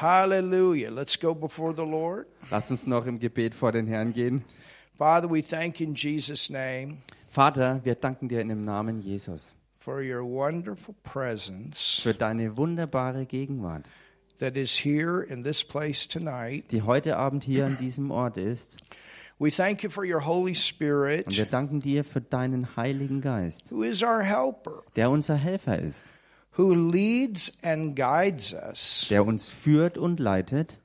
Hallelujah. Let's go before the Lord. Lass uns noch im Gebet vor den Herrn gehen. Father, we thank you in Jesus' name Vater, wir danken dir in dem Namen Jesus for your wonderful presence für deine wunderbare Gegenwart, that is here in this place tonight. die heute Abend hier an diesem Ort ist. We thank you for your Holy Und wir Spirit, danken dir für deinen Heiligen Geist, who is our helper, der unser Helfer ist, who leads and guides us der uns führt und leitet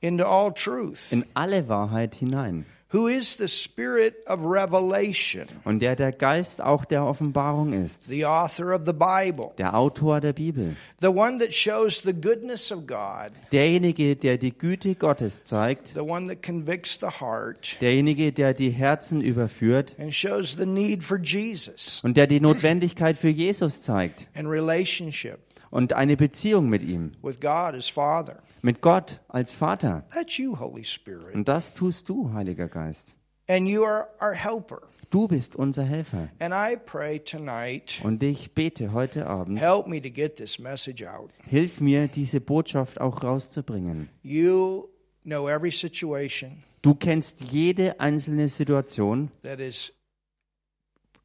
into all truth, in alle Wahrheit hinein. Who is the Spirit of revelation, Und der der Geist auch der Offenbarung ist, the author of the Bible, der Autor der Bibel, the one that shows the goodness of God, derjenige, der die Güte Gottes zeigt, the one that convicts the heart. Derjenige, der die Herzen überführt. And shows the need for Jesus. Und der die Notwendigkeit für Jesus zeigt. And relationship und eine Beziehung mit ihm, with God as Father. Mit Gott als Vater. That's you, Holy Spirit. Und das tust du, Heiliger Geist. And you are our helper. Du bist unser Helfer. And I pray tonight, Und ich bete heute Abend, help me to get this message out. hilf mir, diese Botschaft auch rauszubringen. You know every situation Du kennst jede einzelne Situation, that is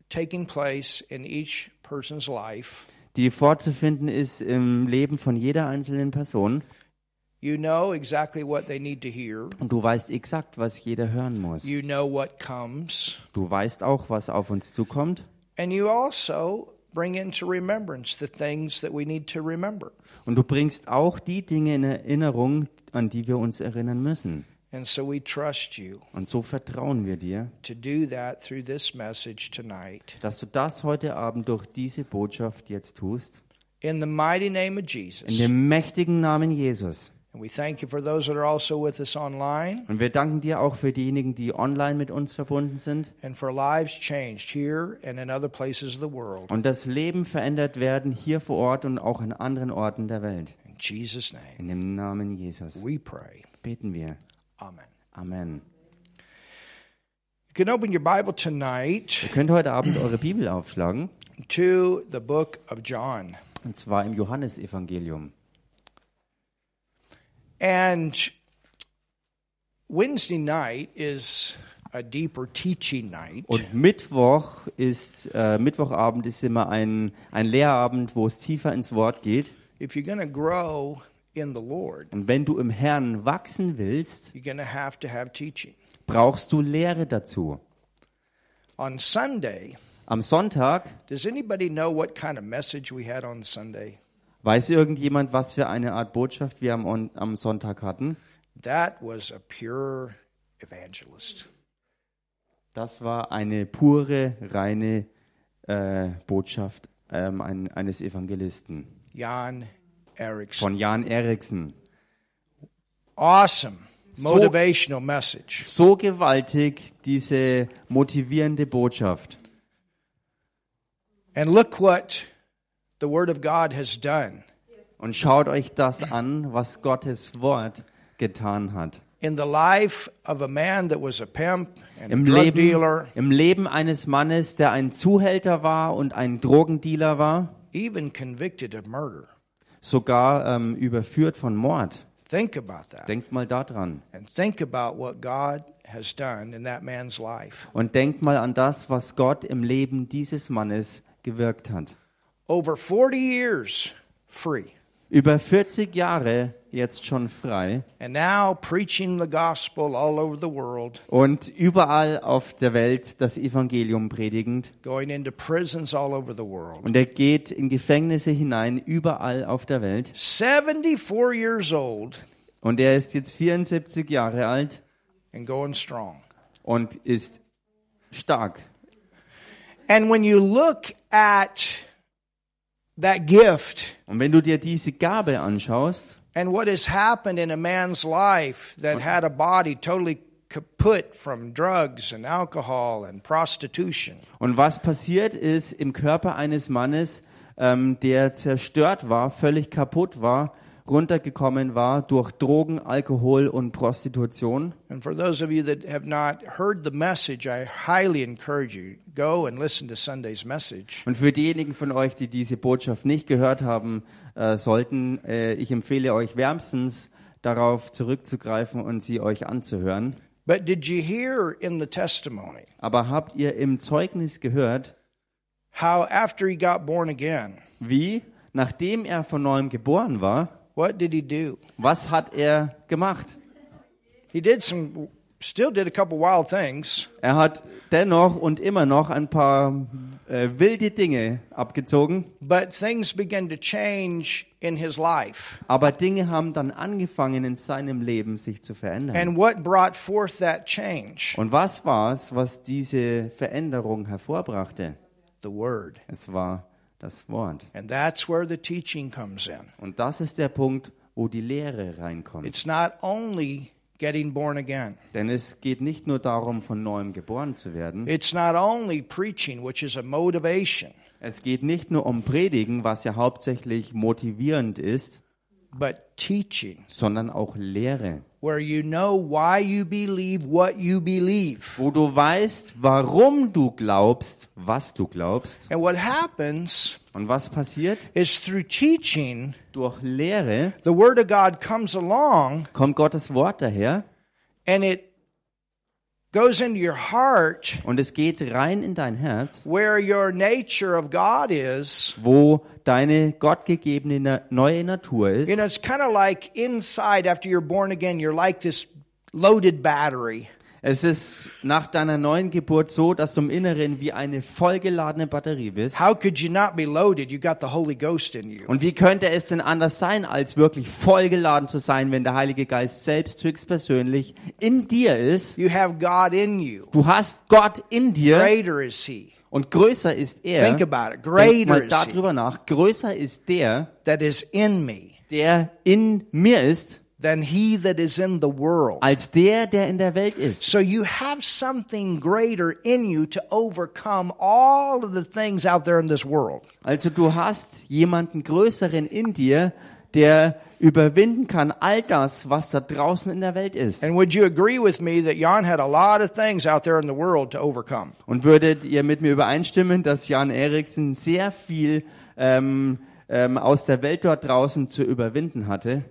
taking place in each person's life. die vorzufinden ist im Leben von jeder einzelnen Person. You know exactly what they need to hear. Und du weißt exakt, was jeder hören muss. You know what comes. Du weißt auch, was auf uns zukommt. And you also bring into remembrance the things that we need to remember. Und du bringst auch die Dinge in Erinnerung, an die wir uns erinnern müssen. And so we trust you Und so vertrauen wir dir, to do that through this message tonight. dass du das heute Abend durch diese Botschaft jetzt tust. In the mighty name of In Jesus. dem mächtigen Namen Jesus. And we thank you for those that are also with us online Und wir danken dir auch für diejenigen, die online mit uns verbunden sind. and for lives changed here and in other places of the world. Und das Leben verändert werden hier vor Ort und auch an anderen Orten der Welt. In Jesus' name, In dem Namen Jesus we pray. beten wir. Amen. Amen. You can open your Bible tonight Ihr könnt heute Abend eure Bibel aufschlagen. to the book of John. Und zwar im Johannesevangelium. And Wednesday night is a deeper teaching night. Und Mittwoch ist, äh, Mittwochabend ist immer ein, ein Lehrabend, wo es tiefer ins Wort geht. If you're going to grow in the Lord, Und wenn du im Herrn wachsen willst, you're going to have to have teaching. brauchst du Lehre dazu. On Sunday, Am Sonntag, does anybody know what kind of message we had on Sunday? Weiß irgendjemand, was für eine Art Botschaft wir am, am Sonntag hatten? That was a pure evangelist. Das war eine pure, reine äh, Botschaft ähm, ein, eines Evangelisten Jan Erickson. von Jan Eriksen. Awesome So- motivational message. So gewaltig diese motivierende Botschaft. And look what the Word of God has done Und schaut euch das an, was Gottes Wort getan hat. in the life of a man that was a pimp and a Im drug Leben, dealer, Im Leben eines Mannes, der ein Zuhälter war und ein Drogendealer war, even convicted of murder. sogar ähm, überführt von Mord. Think about that. Denkt mal daran. And think about what God has done in that man's life. Und denkt mal an das, was Gott im Leben dieses Mannes gewirkt hat. Over 40 years free. Über 40 Jahre jetzt schon frei And now preaching the gospel all over the world, und überall auf der Welt das Evangelium predigend. going into prisons all over the world. Und er geht in Gefängnisse hinein, überall auf der Welt. 74 years old Und er ist jetzt 74 Jahre alt and going strong. und ist stark. And when you look at that gift. Und wenn du dir diese Gabe anschaust and what has happened in a man's life that had a body totally kaput from drugs and alcohol and prostitution, und was passiert ist im Körper eines Mannes, ähm, der zerstört war, völlig kaputt war, runtergekommen war durch Drogen, Alkohol und Prostitution. and for those of you that have not heard the message, I highly encourage you go and listen to Sunday's message. Und für diejenigen von euch, die diese Botschaft nicht gehört haben äh, sollten, äh, ich empfehle euch wärmstens, darauf zurückzugreifen und sie euch anzuhören. But did you hear in the testimony Aber habt ihr im Zeugnis gehört, how after he got born again, wie, nachdem er von neuem geboren war, what did he do? was hat er gemacht? He did some, still did a couple wild things, Er hat dennoch und immer noch ein paar äh, wilde Dinge abgezogen, but things began to change in his life. aber Dinge haben dann angefangen in seinem Leben sich zu verändern. And what brought forth that change? Und was war es, was diese Veränderung hervorbrachte? The Word. Es war das Wort. And that's where the teaching comes in. Und das ist der Punkt, wo die Lehre reinkommt. It's not only getting born again, Denn es geht nicht nur darum, von neuem geboren zu werden. it's not only preaching, which is a motivation, Es geht nicht nur um Predigen, was ja hauptsächlich motivierend ist, but teaching, sondern auch Lehre. Where you know why you believe what you believe. Wo du weißt, warum du glaubst, was du glaubst. And what happens Und was passiert? is through teaching, Durch Lehre the Word of God comes along kommt Gottes Wort daher and it goes into your heart und es geht rein in dein Herz, where your nature of God is. wo deine gottgegebene neue Natur ist. You know, it's kind of like inside after you're born again, you're like this loaded battery. Es ist nach deiner neuen Geburt so, dass du im Inneren wie eine vollgeladene Batterie bist. How could you not be loaded? You got the Holy Ghost in you. Und wie könnte es denn anders sein, als wirklich vollgeladen zu sein, wenn der Heilige Geist selbst höchstpersönlich in dir ist? You have God in you. Du hast Gott in dir Greater is He und größer ist er. Think about it. Denk Greater mal is he. darüber nach. Größer ist der, that is in me der in mir ist, than He that is in the world. als der, der in der Welt ist. So you have something greater in you to overcome all of the things out there in this world. Also du hast jemanden größeren in dir, der überwinden kann all das, was da draußen in der Welt ist. And would you agree with me that Jan had a lot of things out there in the world to overcome? Und würdet ihr mit mir übereinstimmen, dass Jan Eriksen sehr viel ähm, ähm, aus der Welt dort draußen zu überwinden hatte?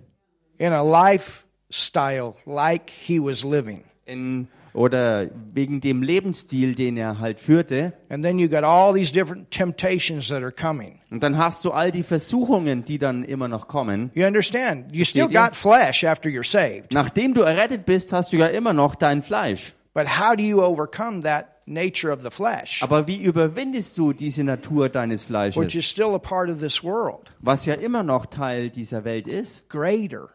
In a lifestyle like he was living. In, oder wegen dem Lebensstil, den er halt führte. And then you got all these different temptations that are coming. Und dann hast du all die Versuchungen, die dann immer noch kommen. You understand? You still got flesh after you're saved. Nachdem du errettet bist, hast du ja immer noch dein Fleisch. But how do you overcome that nature of the flesh, Aber wie überwindest du diese Natur deines which Fleisches, is still a part of this world? was ja immer noch Teil dieser Welt ist? Greater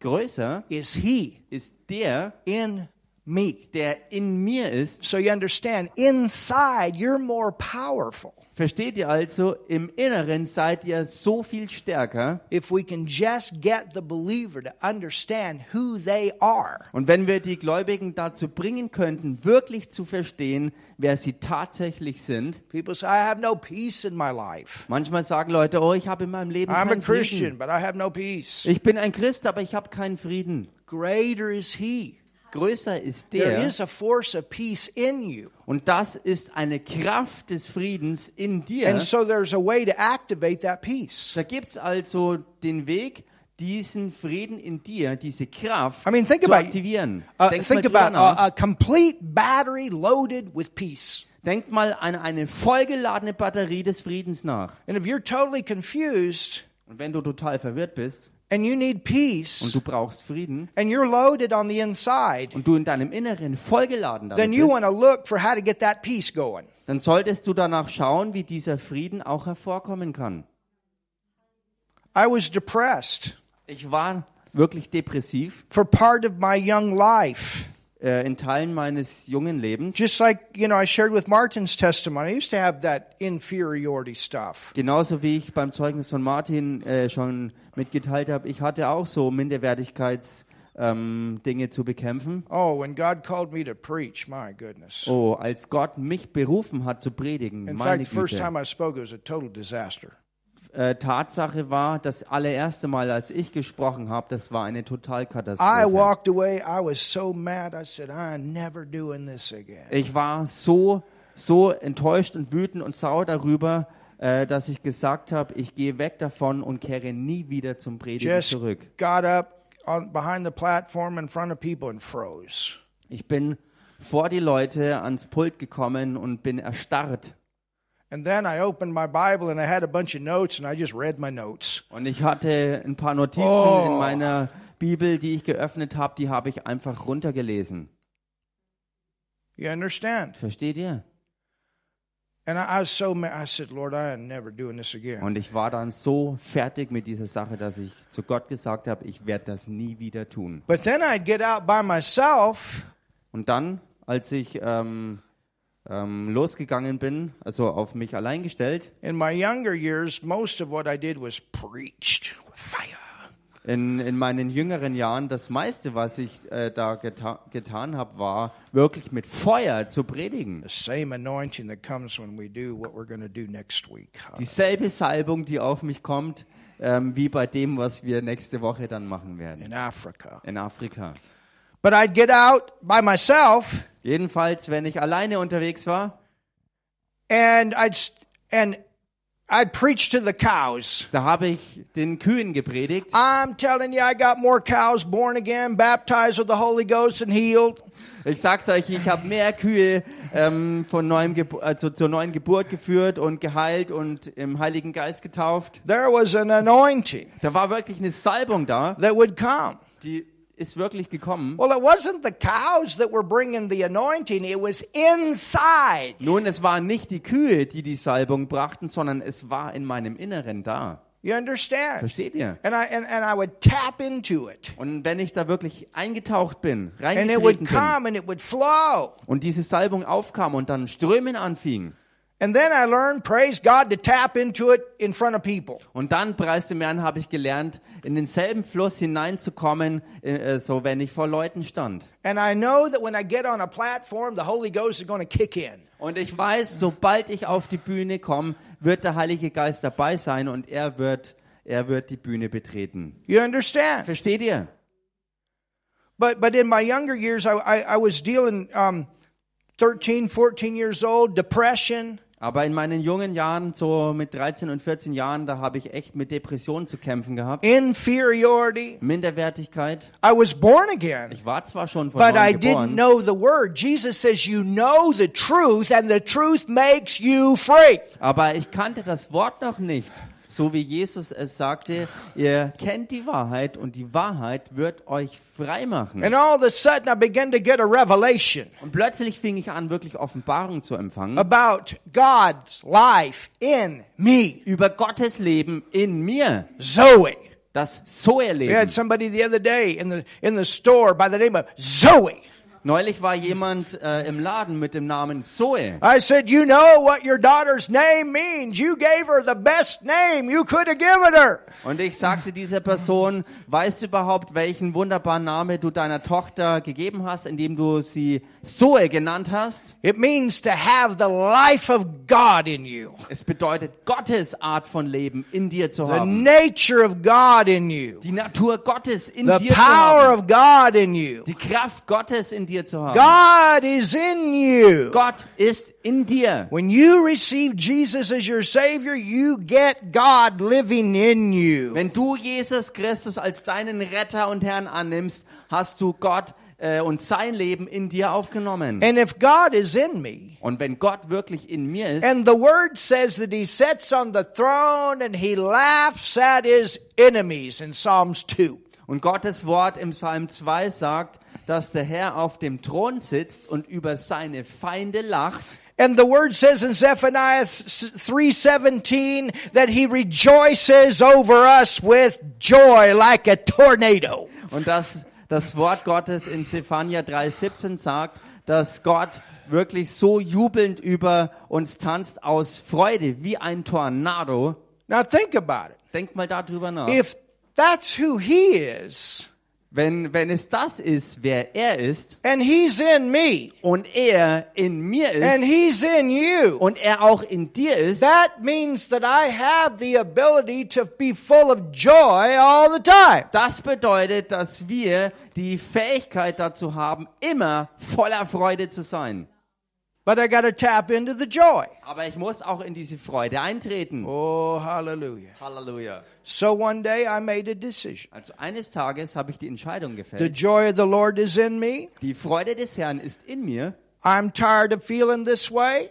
Größer is He ist der, in me. der in mir ist. So you understand, inside you're more powerful Versteht ihr also, im Inneren seid ihr so viel stärker. if we can just get the believer to understand who they are. Und wenn wir die Gläubigen dazu bringen könnten, wirklich zu verstehen, wer sie tatsächlich sind. Say, no. Manchmal sagen Leute, oh, ich habe in meinem Leben I'm a keinen Christian, Frieden. but I have no peace. Ich bin ein Christ, aber ich habe keinen Frieden. Greater is He. Größer ist There der. is a force of peace in you. Und das ist eine Kraft des Friedens in dir. And so there's a way to activate that peace. Da gibt es also den Weg, diesen Frieden in dir, diese Kraft I mean, think zu about- aktivieren. Uh, Denk mal think about a, a complete battery loaded with peace. Denk mal an eine vollgeladene Batterie des Friedens nach. And if you're totally confused Und wenn du total verwirrt bist and you need und peace du brauchst Frieden and you're loaded on the inside, und du in deinem Inneren vollgeladen damit then you want bist, to look for how to get that peace going. dann solltest du danach schauen, wie dieser Frieden auch hervorkommen kann. I was depressed Ich war wirklich depressiv for part of my young life. Äh, in Teilen meines jungen Lebens. Just like, you know, I shared with Martin's testimony, I used to have that inferiority stuff. Genauso wie ich beim Zeugnis von Martin äh, schon mitgeteilt habe, ich hatte auch so Minderwertigkeits ähm, Dinge zu bekämpfen. Oh, when God called me to preach, my goodness. Oh, als Gott mich berufen hat zu predigen, In meine fact, the first Güte. time I spoke, it was a total disaster. Äh, Tatsache war, das allererste Mal, als ich gesprochen habe, das war eine I Totalkatastrophe. walked away. I was so mad. I said, I'm never doing this again. Ich war so, so enttäuscht und wütend und sauer darüber, äh, dass ich gesagt habe, ich gehe weg davon und kehre nie wieder zum Predigen Just zurück. got up. on, behind the platform in front of people and froze. Ich bin vor die Leute ans Pult gekommen und bin erstarrt. Und ich hatte ein paar Notizen Oh. in meiner Bibel, die ich geöffnet habe, die habe ich einfach runtergelesen. You understand? Versteht ihr? And I, I was so mad. I said, Lord, I am never doing this again. Und ich war dann so fertig mit dieser Sache, dass ich zu Gott gesagt habe, ich werde das nie wieder tun. But then I'd get out by myself Und dann, als ich ähm, ähm, losgegangen bin, also auf mich allein gestellt, in my younger years, most of what I did was preached with fire. in, in meinen jüngeren Jahren, das meiste, was ich äh, da geta getan habe, war wirklich mit Feuer zu predigen. Dieselbe Salbung, die auf mich kommt, ähm, wie bei dem, was wir nächste Woche dann machen werden in Africa. in Afrika. But I'd get out by myself Jedenfalls, wenn ich alleine unterwegs war, and I'd and I'd preach to the cows. da habe ich den Kühen gepredigt. I'm telling you, I got more cows born again, baptized with the Holy Ghost, and healed. Ich sag's euch, ich habe mehr Kühe ähm, von neuem Gebu also zur neuen Geburt geführt und geheilt und im Heiligen Geist getauft. There was an anointing Da war wirklich eine Salbung da, that would come. die ist wirklich gekommen. Well, it wasn't the cows that were bringing the anointing, it was inside. Nun, es waren nicht die Kühe, die die Salbung brachten, sondern es war in meinem Inneren da. You understand? Versteht ihr? And I and, and I would tap into it. Und wenn ich da wirklich eingetaucht bin, And it would reingetreten bin come and it would flow. und diese Salbung aufkam und dann Strömen anfing And then I learned, praise God, to tap into it in front of people. und dann, preis dem Herrn, habe ich gelernt, in denselben Fluss hineinzukommen, äh, so wenn ich vor Leuten stand. And I know that when I get on a platform, the Holy Ghost is going to kick in. Und ich weiß, sobald ich auf die Bühne komme, wird der Heilige Geist dabei sein und er wird, er wird die Bühne betreten. You understand? Versteht ihr? But but in my younger years, I I, I was dealing um, 13, 14 years old, depression. Aber in meinen jungen Jahren, so mit 13 und 14 Jahren, da habe ich echt mit Depressionen zu kämpfen gehabt. inferiority. Minderwertigkeit. I was born again, Ich war zwar schon von but I neuem didn't geboren, know the word. Jesus says, You know the truth, and the truth makes you free. aber ich kannte das Wort noch nicht. So wie Jesus es sagte, ihr kennt die Wahrheit und die Wahrheit wird euch frei machen. And all of a sudden, I began to get a revelation Und plötzlich fing ich an, wirklich Offenbarung zu empfangen about God's life in me, über Gottes Leben in mir, Zoe. das We Zoe-Leben. had somebody the other day in the in the store by the name of Zoe. Neulich war jemand äh, im Laden mit dem Namen Zoe. I said, You know what your daughter's name means. You gave her the best name you could have given her. Und ich sagte dieser Person, weißt du überhaupt, welchen wunderbaren Namen du deiner Tochter gegeben hast, indem du sie Zoe genannt hast? It means to have the life of God in you, Es bedeutet, Gottes Art von Leben in dir zu the haben. nature of God in you, Die Natur Gottes in the dir zu power haben. of God in you. Die Kraft Gottes in dir zu haben. God is in you. Gott ist in dir. When you receive Jesus as your Savior, you get God living in you. Wenn du Jesus Christus als deinen Retter und Herrn annimmst, hast du Gott äh, und sein Leben in dir aufgenommen. And if God is in me, Und wenn Gott wirklich in mir ist, and the Word says that He sits on the throne and He laughs at His enemies in Psalms 2. und Gottes Wort im Psalm 2 sagt, dass der Herr auf dem Thron sitzt und über seine Feinde lacht. And the word says in Zephaniah 3:17 that he rejoices over us with joy like a tornado. Und dass das Wort Gottes in Zephania 3,17 sagt, dass Gott wirklich so jubelnd über uns tanzt aus Freude wie ein Tornado. Now think about it. Denkt mal darüber nach. If that's who he is Wenn, wenn es das ist, wer er ist, and he's in me und er in mir and ist he's in you, und er auch in dir ist, that means that I have the ability to be full of joy all the time. das bedeutet, dass wir die Fähigkeit dazu haben, immer voller Freude zu sein. But I got to tap into the joy. Aber ich muss auch in diese Freude eintreten. Oh, hallelujah. Halleluja. So one day I made a decision. Also eines Tages habe ich die Entscheidung The gefällt. joy of the Lord is in me. Die Freude des Herrn ist in mir. I'm tired of feeling this way.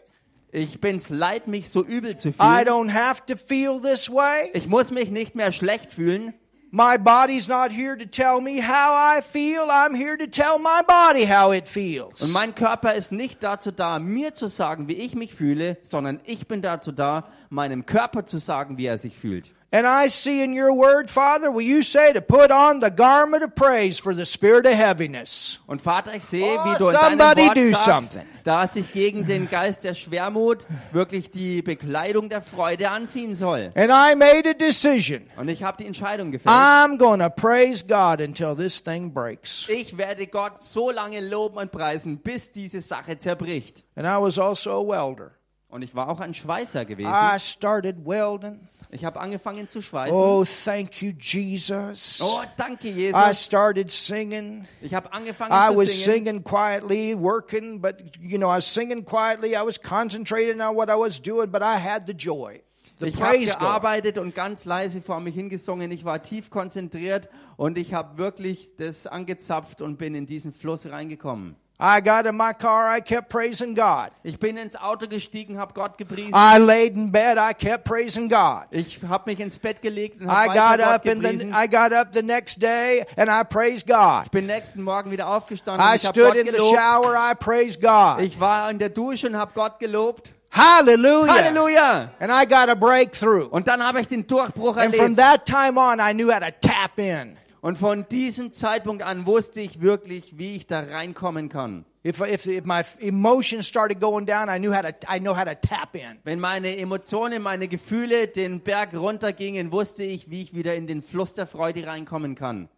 Ich bin's leid, mich so übel zu I fühlen. don't have to feel this way. Ich muss mich nicht mehr schlecht fühlen. My body's not here to tell me how I feel. I'm here to tell my body how it Und feels. mein Körper ist nicht dazu da, mir zu sagen, wie ich mich fühle, sondern ich bin dazu da, meinem Körper zu sagen, wie er sich fühlt. And I see in your word, Father, will you say to put on the garment of praise for the spirit of heaviness? Und Vater, ich sehe, Oh, wie du in deinem Wort sagst, something. dass ich gegen den Geist der Schwermut wirklich die Bekleidung der Freude anziehen soll. And I made a decision. Und ich habe die Entscheidung gefällt. I'm to praise God until this thing breaks. Ich werde Gott so lange loben und preisen, bis diese Sache zerbricht. And I was also a welder. Und ich war auch ein Schweißer gewesen. I started welding. Ich habe angefangen zu schweißen. Oh, thank you, Jesus. Oh, danke, I Jesus. started singing. Ich habe angefangen I zu was singen. singing quietly, working, but you know, I was singing quietly. I was concentrating on what I was doing, but I had the joy, the Ich habe gearbeitet und ganz leise vor mich hingesungen. Ich war tief konzentriert und ich habe wirklich das angezapft und bin in diesen Fluss reingekommen. I got in my car. I kept praising God. Ich bin ins Auto gestiegen, habe Gott gepriesen. I laid in bed. I kept praising God. Ich habe mich ins Bett gelegt und I habe Gott up in the gepriesen. I got up the next day and I praised God. Ich bin nächsten Morgen wieder aufgestanden und I ich habe stood Gott in the gelobt. shower. I praised God. Ich war in der Dusche und habe Gott gelobt. Hallelujah. Halleluja! And I got a breakthrough. Und dann habe ich den Durchbruch And from erlebt. that time on, I knew how to tap in. Und von diesem Zeitpunkt an wusste ich wirklich, wie ich da reinkommen kann. If, if, if my emotions started going down, I knew how to, I know how to tap in. Wenn meine Emotionen, meine Gefühle den Berg runtergingen, wusste ich, wie ich wieder in den Fluss der Freude reinkommen kann.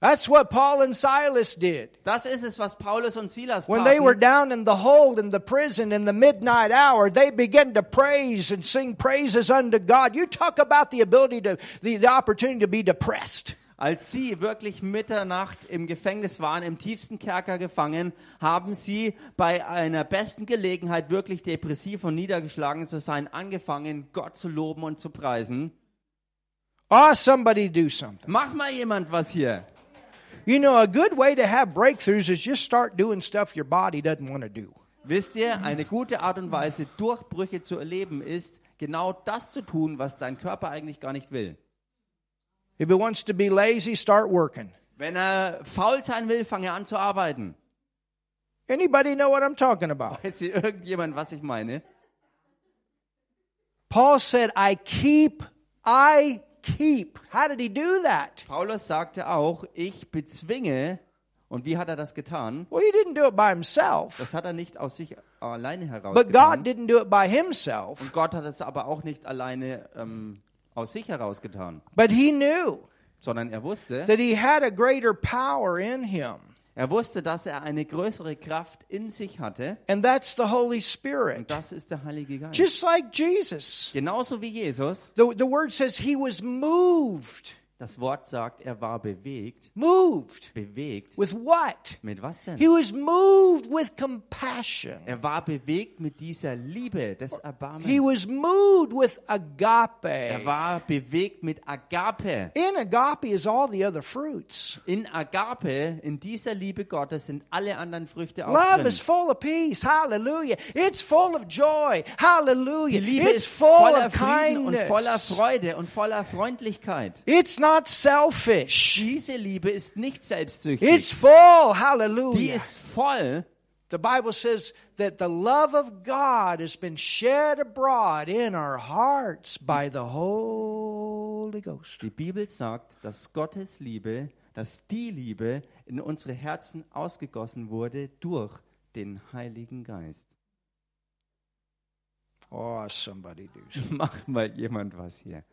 That's what Paul and Silas did. Das ist es, was Paulus und Silas When they were down in the hold in the prison in the midnight hour, they began to praise and sing praises unto God. You talk about the ability to, the, the opportunity to be depressed. Als sie wirklich Mitternacht im Gefängnis waren, im tiefsten Kerker gefangen, haben sie bei einer besten Gelegenheit, wirklich depressiv und niedergeschlagen zu sein, angefangen, Gott zu loben und zu preisen. Oh, somebody do something. Mach mal jemand was hier. You know, a good way to have breakthroughs is just start doing stuff your body doesn't want to do. Wisst ihr, eine gute Art und Weise, Durchbrüche zu erleben, ist genau das zu tun, was dein Körper eigentlich gar nicht will. If it wants to be lazy, start working. Wenn er faul sein will, fange an zu arbeiten. Anybody know what I'm talking about? Weiß hier irgendjemand, was ich meine? Paul said, I keep, I keep. How did he do that? Paulus sagte auch, ich bezwinge. Und wie hat er das getan? Well, he didn't do it by himself, Das hat er nicht aus sich alleine heraus but God getan. didn't do it by himself. Und Gott hat es aber auch nicht alleine ähm, aus sich heraus getan, But he knew sondern er wusste, that he had a greater power in him, er wusste, dass er eine größere Kraft in sich hatte. and that's the Holy Und Spirit. das ist der Heilige Geist. Just like Jesus. Genauso wie Jesus. The, the word says he was moved. Das Wort sagt, er war bewegt. Moved. Bewegt. With what? Mit was denn? He was moved with compassion. Er war bewegt mit dieser Liebe des He Erbarmens. was moved with Er agape. war bewegt mit Agape. In agape is all the other fruits. In Agape, in dieser Liebe Gottes, sind alle anderen Früchte auch Love drin. is full of peace. Hallelujah. It's full of joy. Die Hallelujah. Liebe It's ist full voller of Frieden und voller kindness. Freude und voller Freundlichkeit. It's not selfish. Diese Liebe ist nicht selbstsüchtig. It's full. Die Hallelujah. ist voll. The Bible says that the love of God has been shed abroad in our hearts by the Holy Ghost. Die Bibel sagt, dass Gottes Liebe, dass die Liebe in unsere Herzen ausgegossen wurde durch den Heiligen Geist. Oh, somebody do something. Mach mal jemand was hier.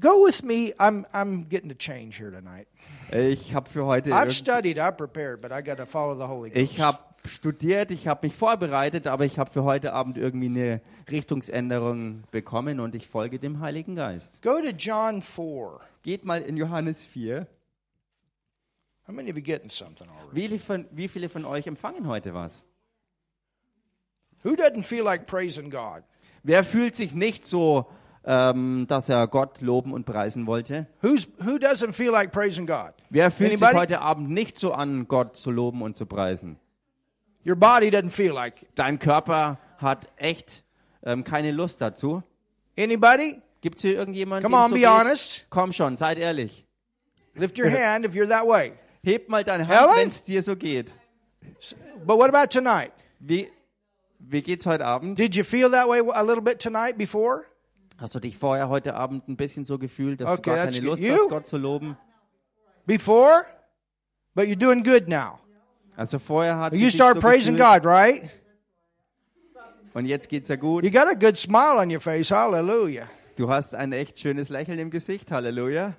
Go with me. I'm I'm getting to change here tonight. Ich habe für heute I've studied, I've prepared, but I got to follow the Holy Ghost. ich habe studiert, ich habe mich vorbereitet, aber ich habe für heute Abend irgendwie eine Richtungsänderung bekommen und ich folge dem Heiligen Geist. Go to John 4. Geht mal in Johannes 4. How many of you getting something already? Wie viele, von, wie viele von euch empfangen heute was? Who doesn't feel like praising God? Wer fühlt sich nicht so, ähm, dass er Gott loben und preisen wollte? Who's who doesn't feel like praising God? Wer fühlt sich Anybody? heute Abend nicht so an, Gott zu loben und zu preisen? Your body doesn't feel like it. Dein Körper hat echt ähm, keine Lust dazu. Anybody? Gibt es hier irgendjemanden? Come on, so be geht? honest. Komm schon, seid ehrlich. Lift your hand if you're that way. Heb mal deine? Hand, wenn es dir so geht. But what about tonight? Wie, wie geht's heute Abend? Did you feel that way a little bit tonight before? Hast du dich vorher heute Abend ein bisschen so gefühlt, dass Okay, du gar that's keine good. Lust You? hast, Gott zu loben? Before? But you're doing good now. Also vorher hat You sich start so praising gefühlt, God, right? und jetzt geht's ja gut. You got a good smile on your face. Hallelujah. Du hast ein echt schönes Lächeln im Gesicht. Halleluja.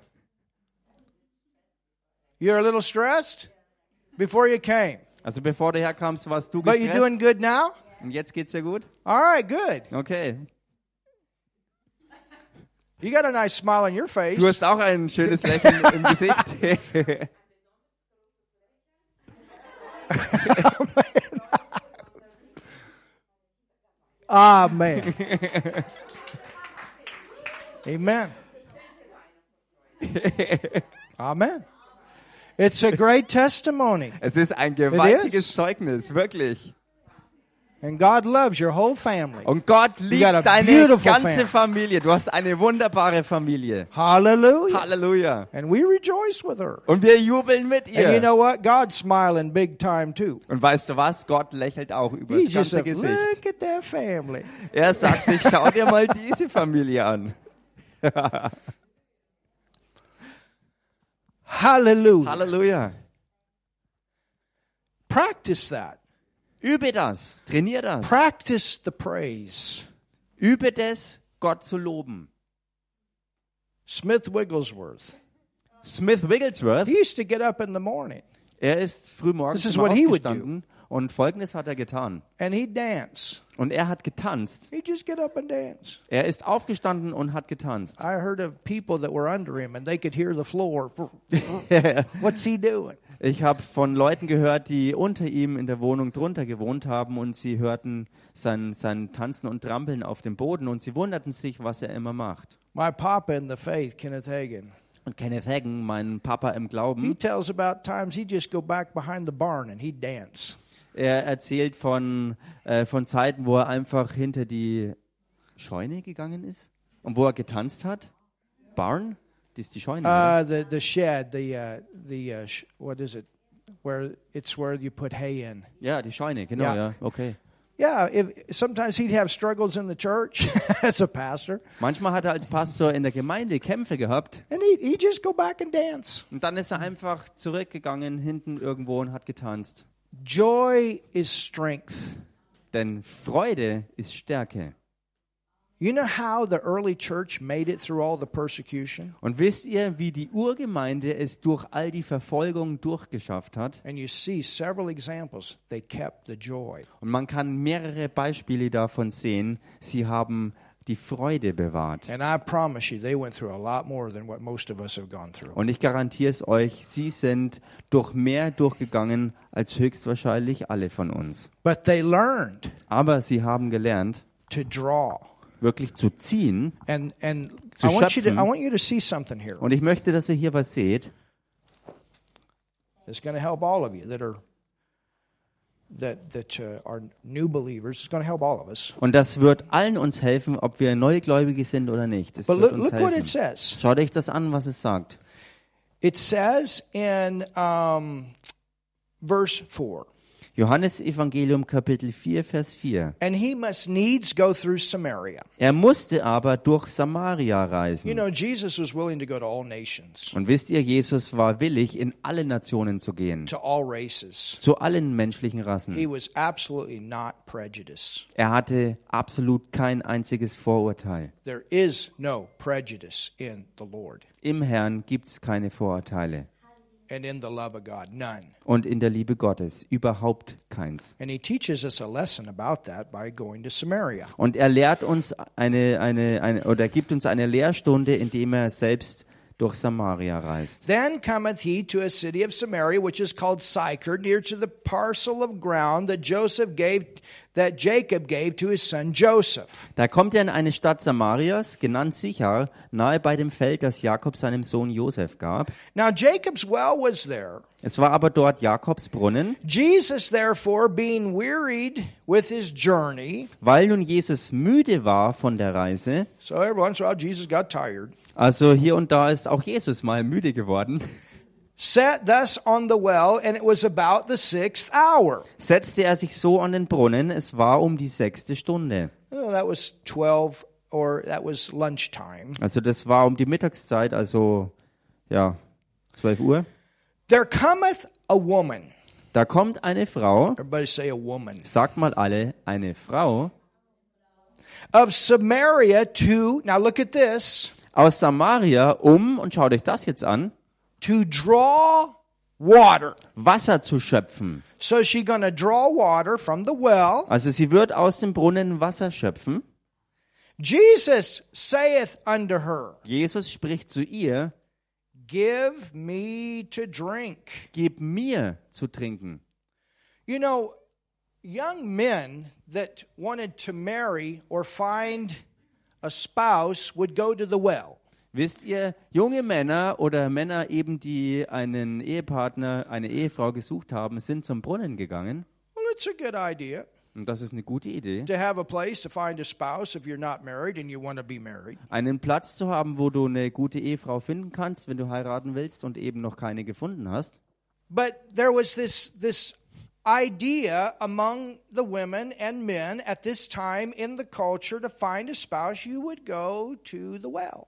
You're a little stressed before you came. Also bevor du herkamst, warst du But you're doing gestresst. good now? Und jetzt geht's ja gut? All right, good. Okay. You got a nice smile on your face. Du hast auch ein schönes Lächeln im Gesicht. Amen. Amen. Amen. It's a great testimony. Es ist ein gewaltiges is. Zeugnis, wirklich. And God loves your whole family. Und Gott liebt deine ganze family. Familie. Du hast eine wunderbare Familie. Hallelujah. Halleluja. And we rejoice with her. Und wir jubeln mit And you ihr. know what? God's smiling big time too. Und weißt du was? Gott lächelt auch über He das ganze said, Gesicht. look at their family. Er sagt sich, schau dir mal diese Familie an. Hallelujah. Halleluja. Practice that. Übe das. Trainier das. Practice the praise. Übe das, Gott zu loben. Smith Wigglesworth. Smith Wigglesworth, He used to get up in the morning er ist frühmorgens This is what he would aufgestanden und folgendes hat er getan. and he'd dance. Und er hat getanzt. He'd just get up and dance. Er ist aufgestanden und hat getanzt. I heard of people that were under him and they could hear the floor. What's he doing? Ich habe von Leuten gehört, die unter ihm in der Wohnung drunter gewohnt haben und sie hörten sein, sein Tanzen und Trampeln auf dem Boden und sie wunderten sich, was er immer macht. My papa in the faith, Kenneth Hagin, Und Kenneth Hagin, mein Papa im he Glauben, tells about times he'd just go back behind the barn and he'd dance. er erzählt von, äh, von Zeiten, wo er einfach hinter die Scheune gegangen ist und wo er getanzt hat. Barn? Ist die Scheune. Uh, the the shed, the uh, the uh, sh- what is it? Where it's where you put hay in. Ja, die Scheune, genau, Ja. ja, okay. Yeah, if sometimes he'd have struggles in the church as a pastor, Manchmal hat er als Pastor in der Gemeinde Kämpfe gehabt and he'd, he'd just go back and dance. und dann ist er einfach zurückgegangen hinten irgendwo und hat getanzt. Joy is strength. Denn Freude ist Stärke. You know how the early church made it through all the persecution? Und wisst ihr, wie die Urgemeinde es durch all die Verfolgung durchgeschafft hat? And you see several examples. They kept the joy. Und man kann mehrere Beispiele davon sehen. Sie haben die Freude bewahrt. And I promise you, they went through a lot more than what most of us have gone through. Und ich garantiere es euch, sie sind durch mehr durchgegangen als höchstwahrscheinlich alle von uns. But they learned Aber sie haben gelernt, to draw. Wirklich zu ziehen. And and Zu schöpfen. I want you to see something here. Und ich möchte, dass ihr hier was seht. It's going to help all of you that are that that uh, are new believers. It's going to help all of us. Und das wird allen uns helfen, ob wir Neugläubige sind oder nicht. Es But wird look, uns look what it says. Schaut euch das an, was es sagt. It says in um, verse four. Johannes Evangelium Kapitel 4, Vers 4. And he must needs go through Samaria. Er musste aber durch Samaria You reisen. know, Jesus was willing to go to all nations, Und wisst ihr, Jesus war willig, in alle Nationen zu gehen, to all races. zu allen menschlichen Rassen. He was absolutely not prejudiced. Er hatte absolut kein einziges Vorurteil. There is no prejudice in the Lord Im Herrn gibt es keine Vorurteile. Und in der Liebe Gottes überhaupt keins. And he teaches us a lesson about that by going to Samaria. Und er lehrt uns eine, eine, eine oder gibt uns eine Lehrstunde, indem er selbst durch Samaria reist. Then cometh he to a city of Samaria, which is called Sychar, near to the parcel of ground that Joseph gave, that Jacob gave to his son Joseph. Da kommt er in eine Stadt Samarias, genannt Sichar, nahe bei dem Feld, das Jakob seinem Sohn Josef gab. Now Jacob's well was there. Es war aber dort Jakobs Brunnen. Jesus, therefore, being wearied with his journey, Weil nun Jesus müde war von der Reise, so every once in a while Jesus got tired, also hier und da ist auch Jesus mal müde geworden, sat thus on the well, and it was about the sixth hour. setzte er sich so an den Brunnen. Es war um die sechste Stunde. Oh, that was 12, or that was lunchtime. Also das war um die Mittagszeit, also ja, 12 Uhr. There cometh a woman. Da kommt eine Frau, Everybody say a woman. sagt mal alle, eine Frau Of Samaria to, now look at this, aus Samaria, um, und schaut euch das jetzt an, to draw water. Wasser zu schöpfen. So she to draw water from the well. Also sie wird aus dem Brunnen Wasser schöpfen. Jesus saith unto her, Jesus spricht zu ihr, Give me to drink. gib mir zu trinken. You know, young men that wanted to marry or find a spouse would go to the well. Wisst ihr, junge Männer oder Männer eben, die einen Ehepartner, eine Ehefrau gesucht haben, sind zum Brunnen gegangen. Well, it's a good idea Und das ist eine gute Idee. to have a place to find a spouse if you're not married and you want to be married. Einen Platz zu haben, wo du eine gute Ehefrau finden kannst, wenn du heiraten willst und eben noch keine gefunden hast. But there was this this idea among the women and men at this time in the culture to find a spouse, you would go to the well.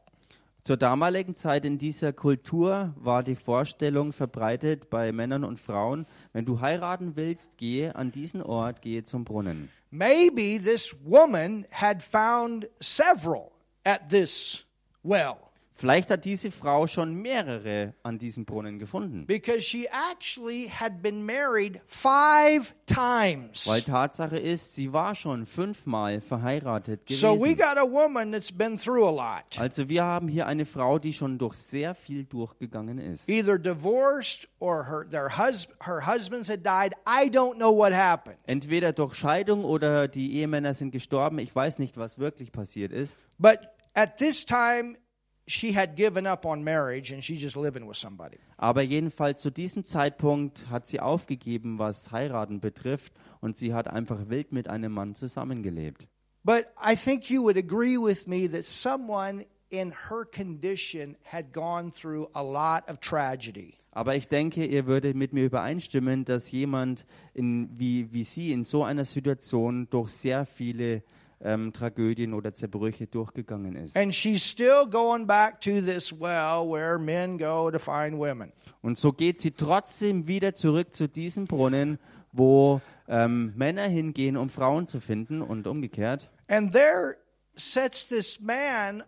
Zur damaligen Zeit in dieser Kultur war die Vorstellung verbreitet bei Männern und Frauen, wenn du heiraten willst, gehe an diesen Ort, gehe zum Brunnen. Maybe this woman had found several at this well Vielleicht hat diese Frau schon mehrere an diesem Brunnen gefunden. because she actually had been married five times. Weil Tatsache ist, sie war schon fünfmal verheiratet So we gewesen. got a woman that's been through a lot. Also wir haben hier eine Frau, die schon durch sehr viel durchgegangen ist. Either divorced or her their hus- her husbands had died. I don't know what happened. Entweder durch Scheidung oder die Ehemänner sind gestorben. Ich weiß nicht, was wirklich passiert ist. But at this time, she had given up on marriage and she's just living with somebody. Aber jedenfalls zu diesem Zeitpunkt hat sie aufgegeben, was heiraten betrifft. Und sie hat einfach wild mit einem Mann zusammengelebt. But I think you would agree with me that someone in her condition had gone through a lot of tragedy. Aber ich denke, ihr würdet mit mir übereinstimmen, dass jemand in, wie, wie sie in so einer Situation durch sehr viele ähm, Tragödien oder Zerbrüche durchgegangen ist. And she's still going back to this well where men go to find women. Und so geht sie trotzdem wieder zurück zu diesem Brunnen, wo ähm, Männer hingehen, um Frauen zu finden und umgekehrt. And there sits this man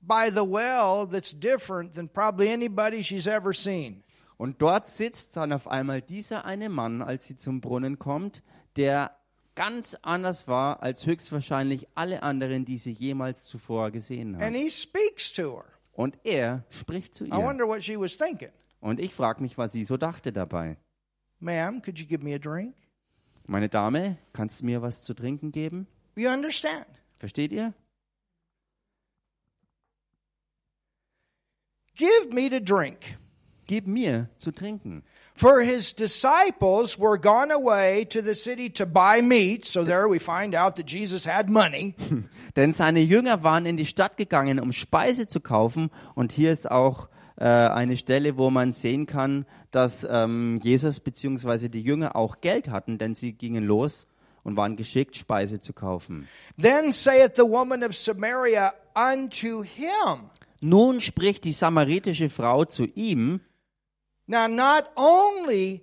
by the well that's different than probably anybody she's ever seen. Und dort sitzt dann auf einmal dieser eine Mann, als sie zum Brunnen kommt, der ganz anders war als höchstwahrscheinlich alle anderen, die sie jemals zuvor gesehen And hat. he speaks to her. Und er spricht zu I ihr. wonder what she was thinking. Und ich frage mich, was sie so dachte dabei. Ma'am, could you give me a drink? Meine Dame, kannst du mir was zu trinken geben? You understand? Versteht ihr? Give me to drink. Gib mir zu trinken. For his disciples were gone away to the city to buy meat. So there we find out that Jesus had money. Denn seine Jünger waren in die Stadt gegangen, um Speise zu kaufen. Und hier ist auch äh, eine Stelle, wo man sehen kann, dass ähm, Jesus bzw. die Jünger auch Geld hatten, denn sie gingen los und waren geschickt, Speise zu kaufen. Then saith the woman of Samaria unto him. Nun spricht die samaritische Frau zu ihm, Now, not only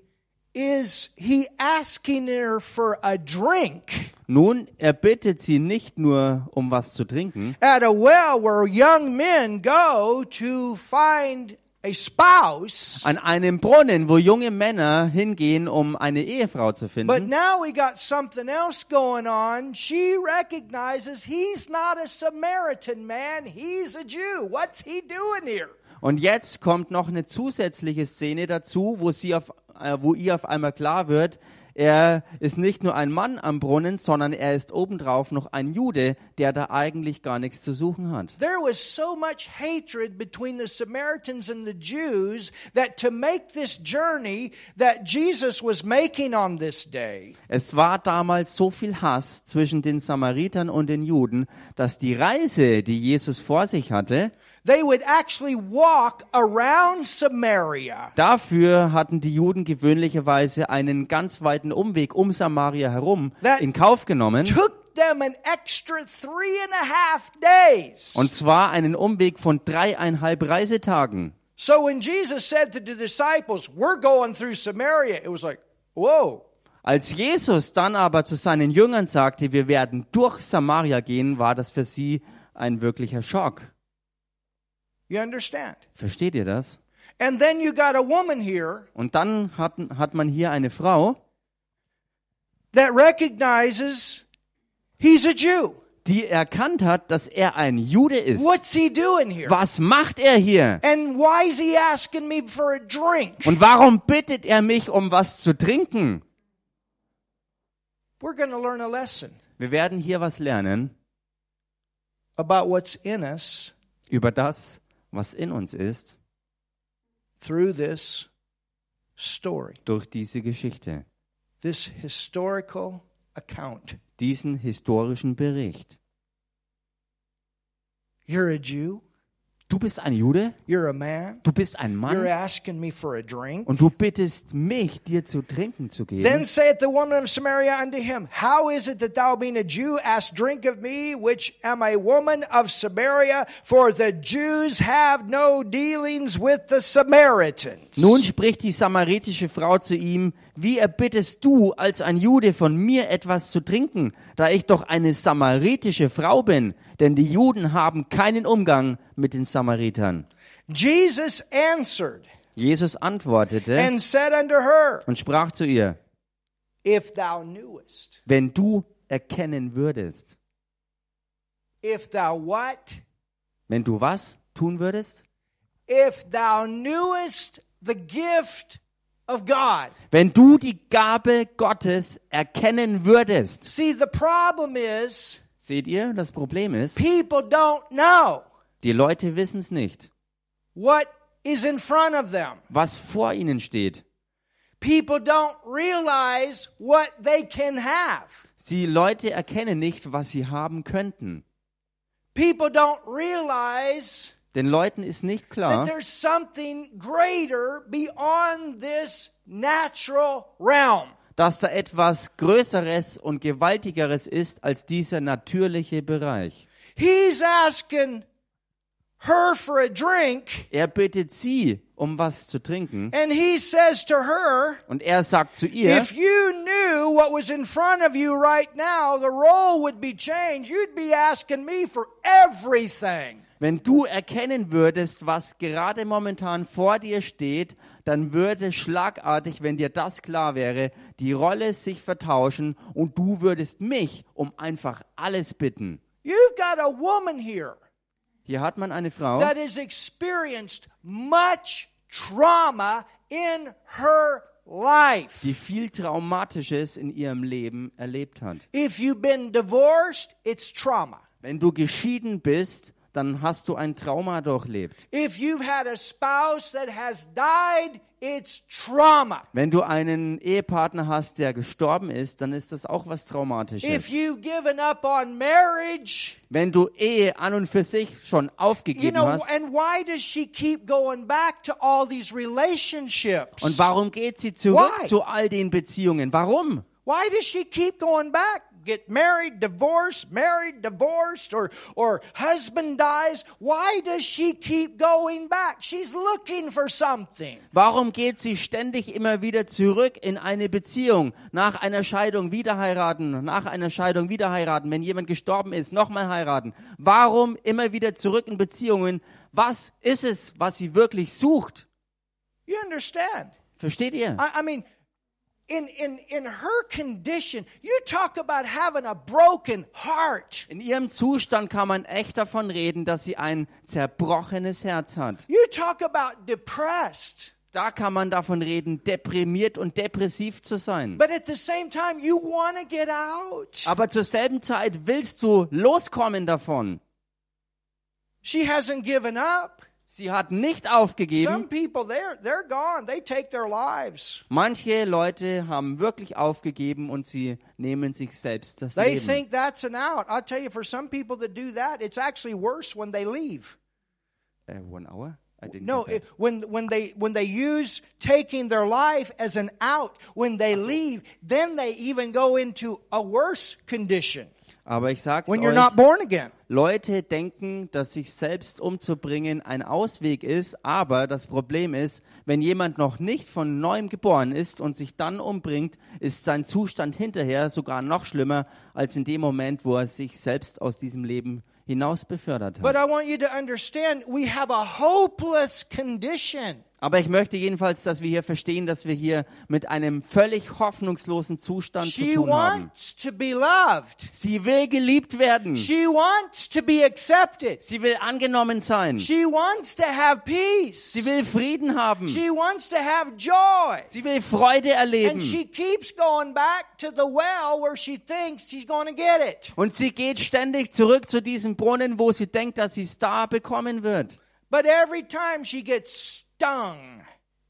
is he asking her for a drink nun erbittet sie nicht nur um was zu trinken, at a well where young men go to find a spouse, an einem Brunnen, wo junge Männer hingehen, um eine Ehefrau zu finden. but now we got something else going on. She recognizes he's not a Samaritan man, he's a Jew. What's he doing here? Und jetzt kommt noch eine zusätzliche Szene dazu, wo, sie auf, äh, wo ihr auf einmal klar wird, er ist nicht nur ein Mann am Brunnen, sondern er ist obendrauf noch ein Jude, der da eigentlich gar nichts zu suchen hat. There was so much hatred between the Samaritans and the Jews that to make this journey that Jesus was making on this day, Es war damals so viel Hass zwischen den Samaritern und den Juden, dass die Reise, die Jesus vor sich hatte, they would actually walk around Samaria. dafür hatten die Juden gewöhnlicherweise einen ganz weiten Umweg um Samaria herum That- in Kauf genommen. Took them an extra three and a half days. Und zwar einen Umweg von dreieinhalb Reisetagen. So when Jesus said to the disciples, We're going through Samaria, it was like, Whoa. Als Jesus dann aber zu seinen Jüngern sagte, wir werden durch Samaria gehen, war das für sie ein wirklicher Schock. You understand? Versteht ihr das? And then you got a woman here Und dann hat, hat man hier eine Frau, that recognizes he's a Jew. die erkannt hat, dass er ein Jude ist. What's he doing here? Was macht er hier? And why is he asking me for a drink? Und warum bittet er mich um was zu trinken? We're going to learn a lesson Wir werden hier was lernen about what's in us über das, was in uns ist, through this story, durch diese Geschichte, this historical account. diesen historischen Bericht. You're a Jew, Du bist ein Jude, you're a man, du bist ein you're Mann asking me for a drink. und du bittest mich, dir zu trinken zu Then geben. saith the woman of Samaria unto him, How is it that thou, being a Jew, ask drink of me, which am a woman of Samaria? For the Jews have no dealings with the Samaritans. Nun spricht die samaritische Frau zu ihm, wie erbittest du als ein Jude von mir etwas zu trinken, da ich doch eine samaritische Frau bin, denn die Juden haben keinen Umgang mit den Samaritern. Jesus answered Jesus antwortete and said unto her, und sprach zu ihr, If thou knewest, wenn du erkennen würdest, if thou what? wenn du was tun würdest? If thou knewest the gift of God. Wenn du die Gabe Gottes erkennen würdest. See, the problem is Seht ihr, das Problem ist, people don't know die Leute wissen es nicht, what is in front of them. was vor ihnen steht. People don't realize what they can have. Sie Leute erkennen nicht, was sie haben könnten. People don't realize Den Leuten ist nicht that klar, there's something greater beyond this natural realm. Dass da etwas Größeres und Gewaltigeres ist als dieser natürliche Bereich. He's asking her for a drink, Er bittet sie um was zu trinken and he says to her, und er sagt zu ihr, If you knew what was in front of you right now, the role would be changed. You'd be asking me for everything. wenn du erkennen würdest, was gerade momentan vor dir steht, dann würde schlagartig, wenn dir das klar wäre, die Rolle sich vertauschen und du würdest mich um einfach alles bitten. You've got a woman here Hier hat man eine Frau, that has experienced much trauma in her life. die viel Traumatisches in ihrem Leben erlebt hat. If you've been divorced, it's trauma. Wenn du geschieden bist, dann hast du ein Trauma durchlebt. If you've had a spouse that has died, it's trauma. Wenn du einen Ehepartner hast, der gestorben ist, dann ist das auch was If Traumatisches. you've given up on marriage, Wenn du Ehe an und für sich schon you aufgegeben know, hast, and why does she keep going back to all these relationships? und warum geht sie zurück Why? zu all den Beziehungen? Warum? Why does she keep going back? Get married, divorced, married, divorced, or, or husband dies. Why does she keep going back? She's looking for something. Warum geht sie ständig immer wieder zurück in eine Beziehung? Nach einer Scheidung wieder heiraten, nach einer Scheidung wieder heiraten, wenn jemand gestorben ist, nochmal heiraten. Warum immer wieder zurück in Beziehungen? Was ist es, was sie wirklich sucht? You understand? Versteht ihr? I, I mean, in, in, in her condition, you talk about having a broken heart. In ihrem Zustand kann man echt davon reden, dass sie ein zerbrochenes Herz hat. You talk about depressed. Da kann man davon reden, deprimiert und depressiv zu sein. But at the same time, you want to get out. Aber zur selben Zeit willst du loskommen davon. She hasn't given up. Sie hat nicht aufgegeben. Manche Leute haben wirklich aufgegeben und sie nehmen sich selbst das They Leben. think that's an out. I'll tell you, for some people that do that, it's actually worse when they leave. Äh, one hour? I didn't No, it, when when they when they use taking their life as an out, when they leave, then they even go into a worse condition. Aber ich sag's when you're euch, not born again. Leute denken, dass sich selbst umzubringen ein Ausweg ist, aber das Problem ist, wenn jemand noch nicht von neuem geboren ist und sich dann umbringt, ist sein Zustand hinterher sogar noch schlimmer als in dem Moment, wo er sich selbst aus diesem Leben hinaus befördert But hat. I want you to understand, we have a hopeless condition. Aber ich möchte jedenfalls, dass wir hier verstehen, dass wir hier mit einem völlig hoffnungslosen Zustand zu She tun haben. wants to be loved. Sie will geliebt werden. She wants to be accepted. Sie will angenommen sein. She wants to have peace. Sie will Frieden haben. She wants to have joy. Sie will Freude erleben. And she keeps going back to the well where she thinks she's going to get it. Und sie geht ständig zurück zu diesem Brunnen, wo sie denkt, dass sie es da bekommen wird. But every time she gets stung.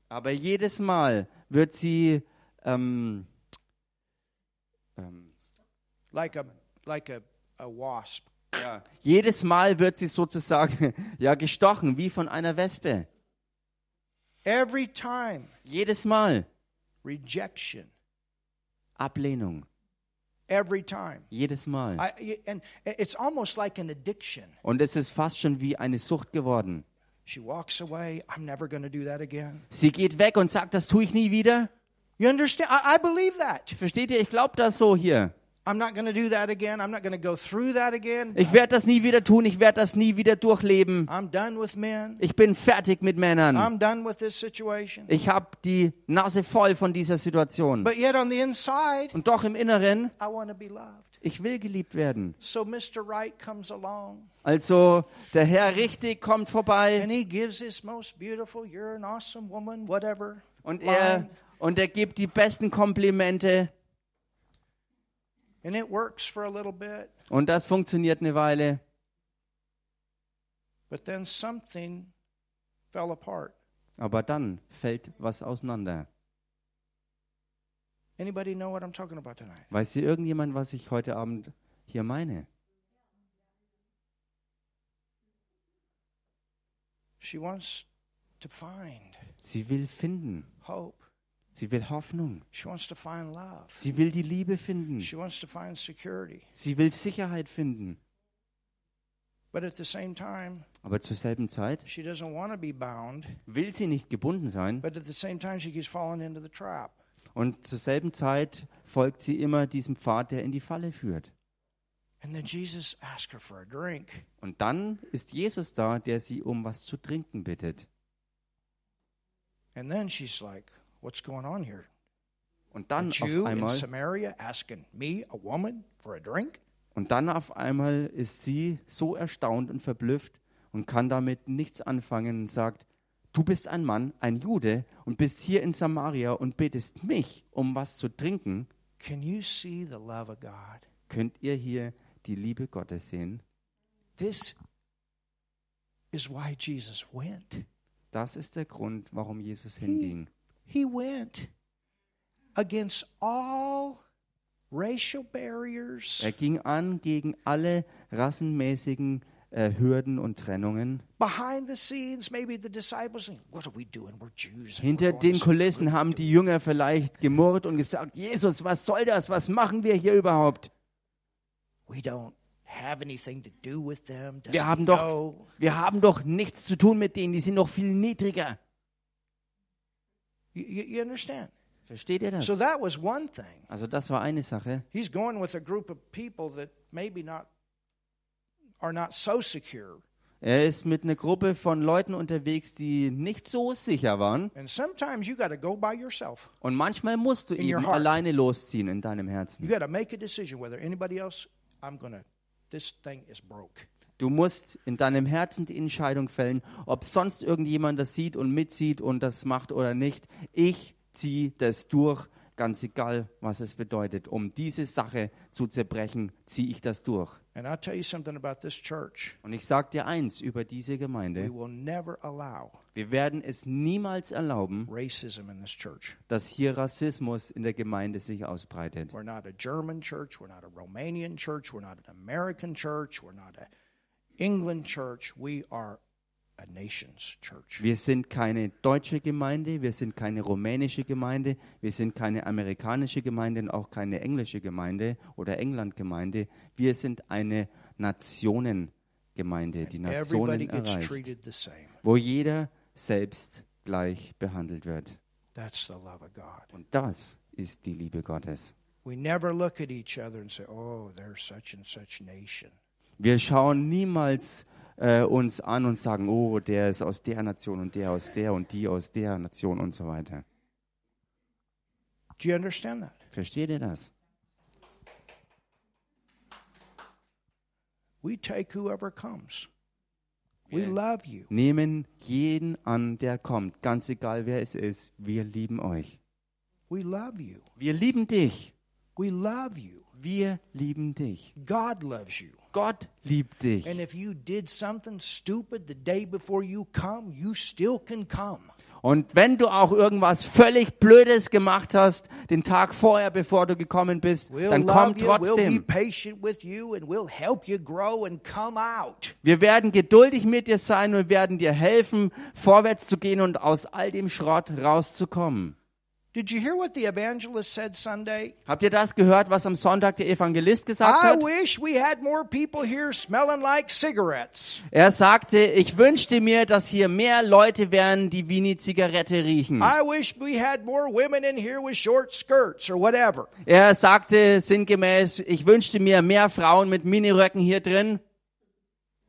Aber jedes Mal wird sie ähm, ähm, like a like a, a wasp. ja, jedes Mal wird sie sozusagen ja gestochen wie von einer Wespe. Every time Jedes Mal rejection. Ablehnung. Every time. Jedes Mal. I, and it's almost like an addiction. Und es ist fast schon wie eine Sucht geworden. She walks away. I'm never going to do that again. Sie geht weg und sagt, das tue ich nie wieder. You understand? I, I believe that. Versteht ihr? Ich glaube das so hier. I'm not going to do that again. I'm not going to go through that again. Ich werde das nie wieder tun. Ich werde das nie wieder durchleben. I'm done with men. Ich bin fertig mit Männern. I'm done with this situation. Ich habe die Nase voll von dieser Situation. But yet on the inside, Und doch im Inneren, I want to be loved. Ich will geliebt werden. So Mr. Right comes along Also der Herr richtig kommt vorbei and he gives his most beautiful, you're an awesome woman, whatever. und er, und er gibt die besten Komplimente. And it works for a little bit. Und das funktioniert eine Weile. But then something fell apart. Aber dann fällt was auseinander. Anybody know what I'm talking about tonight? Weiß hier irgendjemand, was ich heute Abend hier meine? She wants to find Sie will finden. hope. Sie will Hoffnung. She wants to find love. Sie will die Liebe finden. She wants to find security. Sie will Sicherheit finden. But at the same time, Aber zur selben Zeit she doesn't want to be bound. will sie nicht gebunden sein. But at the same time, she keeps falling into the trap. Und zur selben Zeit folgt sie immer diesem Pfad, der in die Falle führt. Und dann ist Jesus da, der sie um was zu trinken bittet. And then she's like, What's going on here? Und dann auf in einmal Samaria asking me, a woman, for a drink? und dann auf einmal ist sie so erstaunt und verblüfft und kann damit nichts anfangen und sagt: Du bist ein Mann, ein Jude und bist hier in Samaria und bittest mich um was zu trinken. Can you see the love of God? Könnt ihr hier die Liebe Gottes sehen? This is why Jesus went. Das ist der Grund, warum Jesus hinging. He went against all racial barriers, Er ging an gegen alle rassenmäßigen äh, Hürden und Trennungen. Hinter den Kulissen haben die Jünger vielleicht gemurrt und gesagt, Jesus, was soll das? Was machen wir hier überhaupt? Wir haben doch, wir haben doch nichts zu tun mit denen, die sind noch viel niedriger. Versteht ihr das? Also das war eine Sache. He's going with a group of people that maybe not are not so secure. Er ist mit einer Gruppe von Leuten unterwegs, die nicht so sicher waren. And sometimes you got to go by yourself. Und manchmal musst du eben heart. alleine losziehen in deinem You Herzen. got to make a decision whether anybody else, I'm going to, this thing is broke. Du musst in deinem Herzen die Entscheidung fällen, ob sonst irgendjemand das sieht und mitzieht und das macht oder nicht. Ich ziehe das durch, ganz egal, was es bedeutet. Um diese Sache zu zerbrechen, ziehe ich das durch. And I'll tell you something about this church. Und ich sage dir eins über diese We Gemeinde. will never allow Wir werden es niemals erlauben, racism in this church. dass hier Rassismus in der Gemeinde sich ausbreitet. We're not a German church. We're not a Romanian church. We're not an American church. We're not a England church. We are. Wir sind keine deutsche Gemeinde, wir sind keine rumänische Gemeinde, wir sind keine amerikanische Gemeinde und auch keine englische Gemeinde oder England-Gemeinde. Wir sind eine Nationengemeinde, die Nationen erreicht, treated the same. wo jeder selbst gleich behandelt wird. Und das ist die Liebe Gottes. We never look at each other and say, oh, they're such and such nation. Wir schauen niemals äh, uns an und sagen, oh, der ist aus der Nation und der aus der und die aus der Nation und so weiter. Do you understand that? Versteht ihr das? We take whoever comes. We Yeah. love you. Nehmen jeden an, der kommt, ganz egal wer es ist. Wir lieben euch. We love you. Wir lieben dich. We love you. Wir lieben dich. God loves you. Gott liebt dich. And if you did something stupid the day before you come, you still can come. Und wenn du auch irgendwas völlig Blödes gemacht hast, den Tag vorher, bevor du gekommen bist, We'll dann komm trotzdem. patient with you and we'll help you grow and come out. Wir werden geduldig mit dir sein und werden dir helfen, vorwärts zu gehen und aus all dem Schrott rauszukommen. Did you hear what the evangelist said Sunday? Habt ihr das gehört, was am Sonntag der Evangelist gesagt I hat? wish we had more people here smelling like cigarettes. Er sagte, ich wünschte mir, dass hier mehr Leute wären, die wie eine Zigarette riechen. I wish we had more women in here with short skirts or whatever. Er sagte sinngemäß, ich wünschte mir mehr Frauen mit Miniröcken hier drin.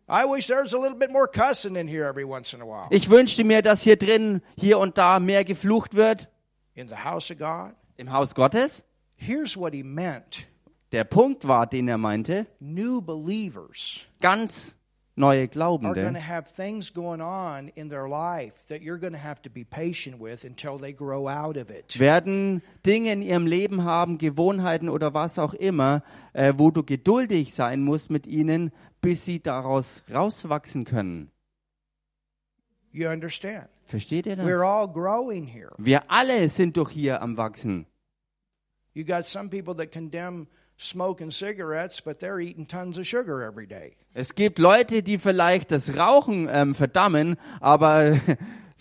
I wish there was a little bit more cussing in here every once in a while. Ich wünschte mir, dass hier drin, hier und da mehr geflucht wird. In the house of God. Im Haus Gottes. Here's what he meant Der Punkt war, den er meinte, new believers ganz neue are going to Glaubende have things going on in their life that you're going to have to be patient with until they grow out of it. werden Dinge in ihrem Leben haben, Gewohnheiten oder was auch immer, äh, wo du geduldig sein musst mit ihnen, bis sie daraus rauswachsen können. You understand? Versteht ihr We're das? all growing here. Wir alle sind doch hier am Wachsen. You got some people that condemn smoking cigarettes, but they're eating tons of sugar every day. Es gibt Leute, die vielleicht das Rauchen ähm, verdammen, aber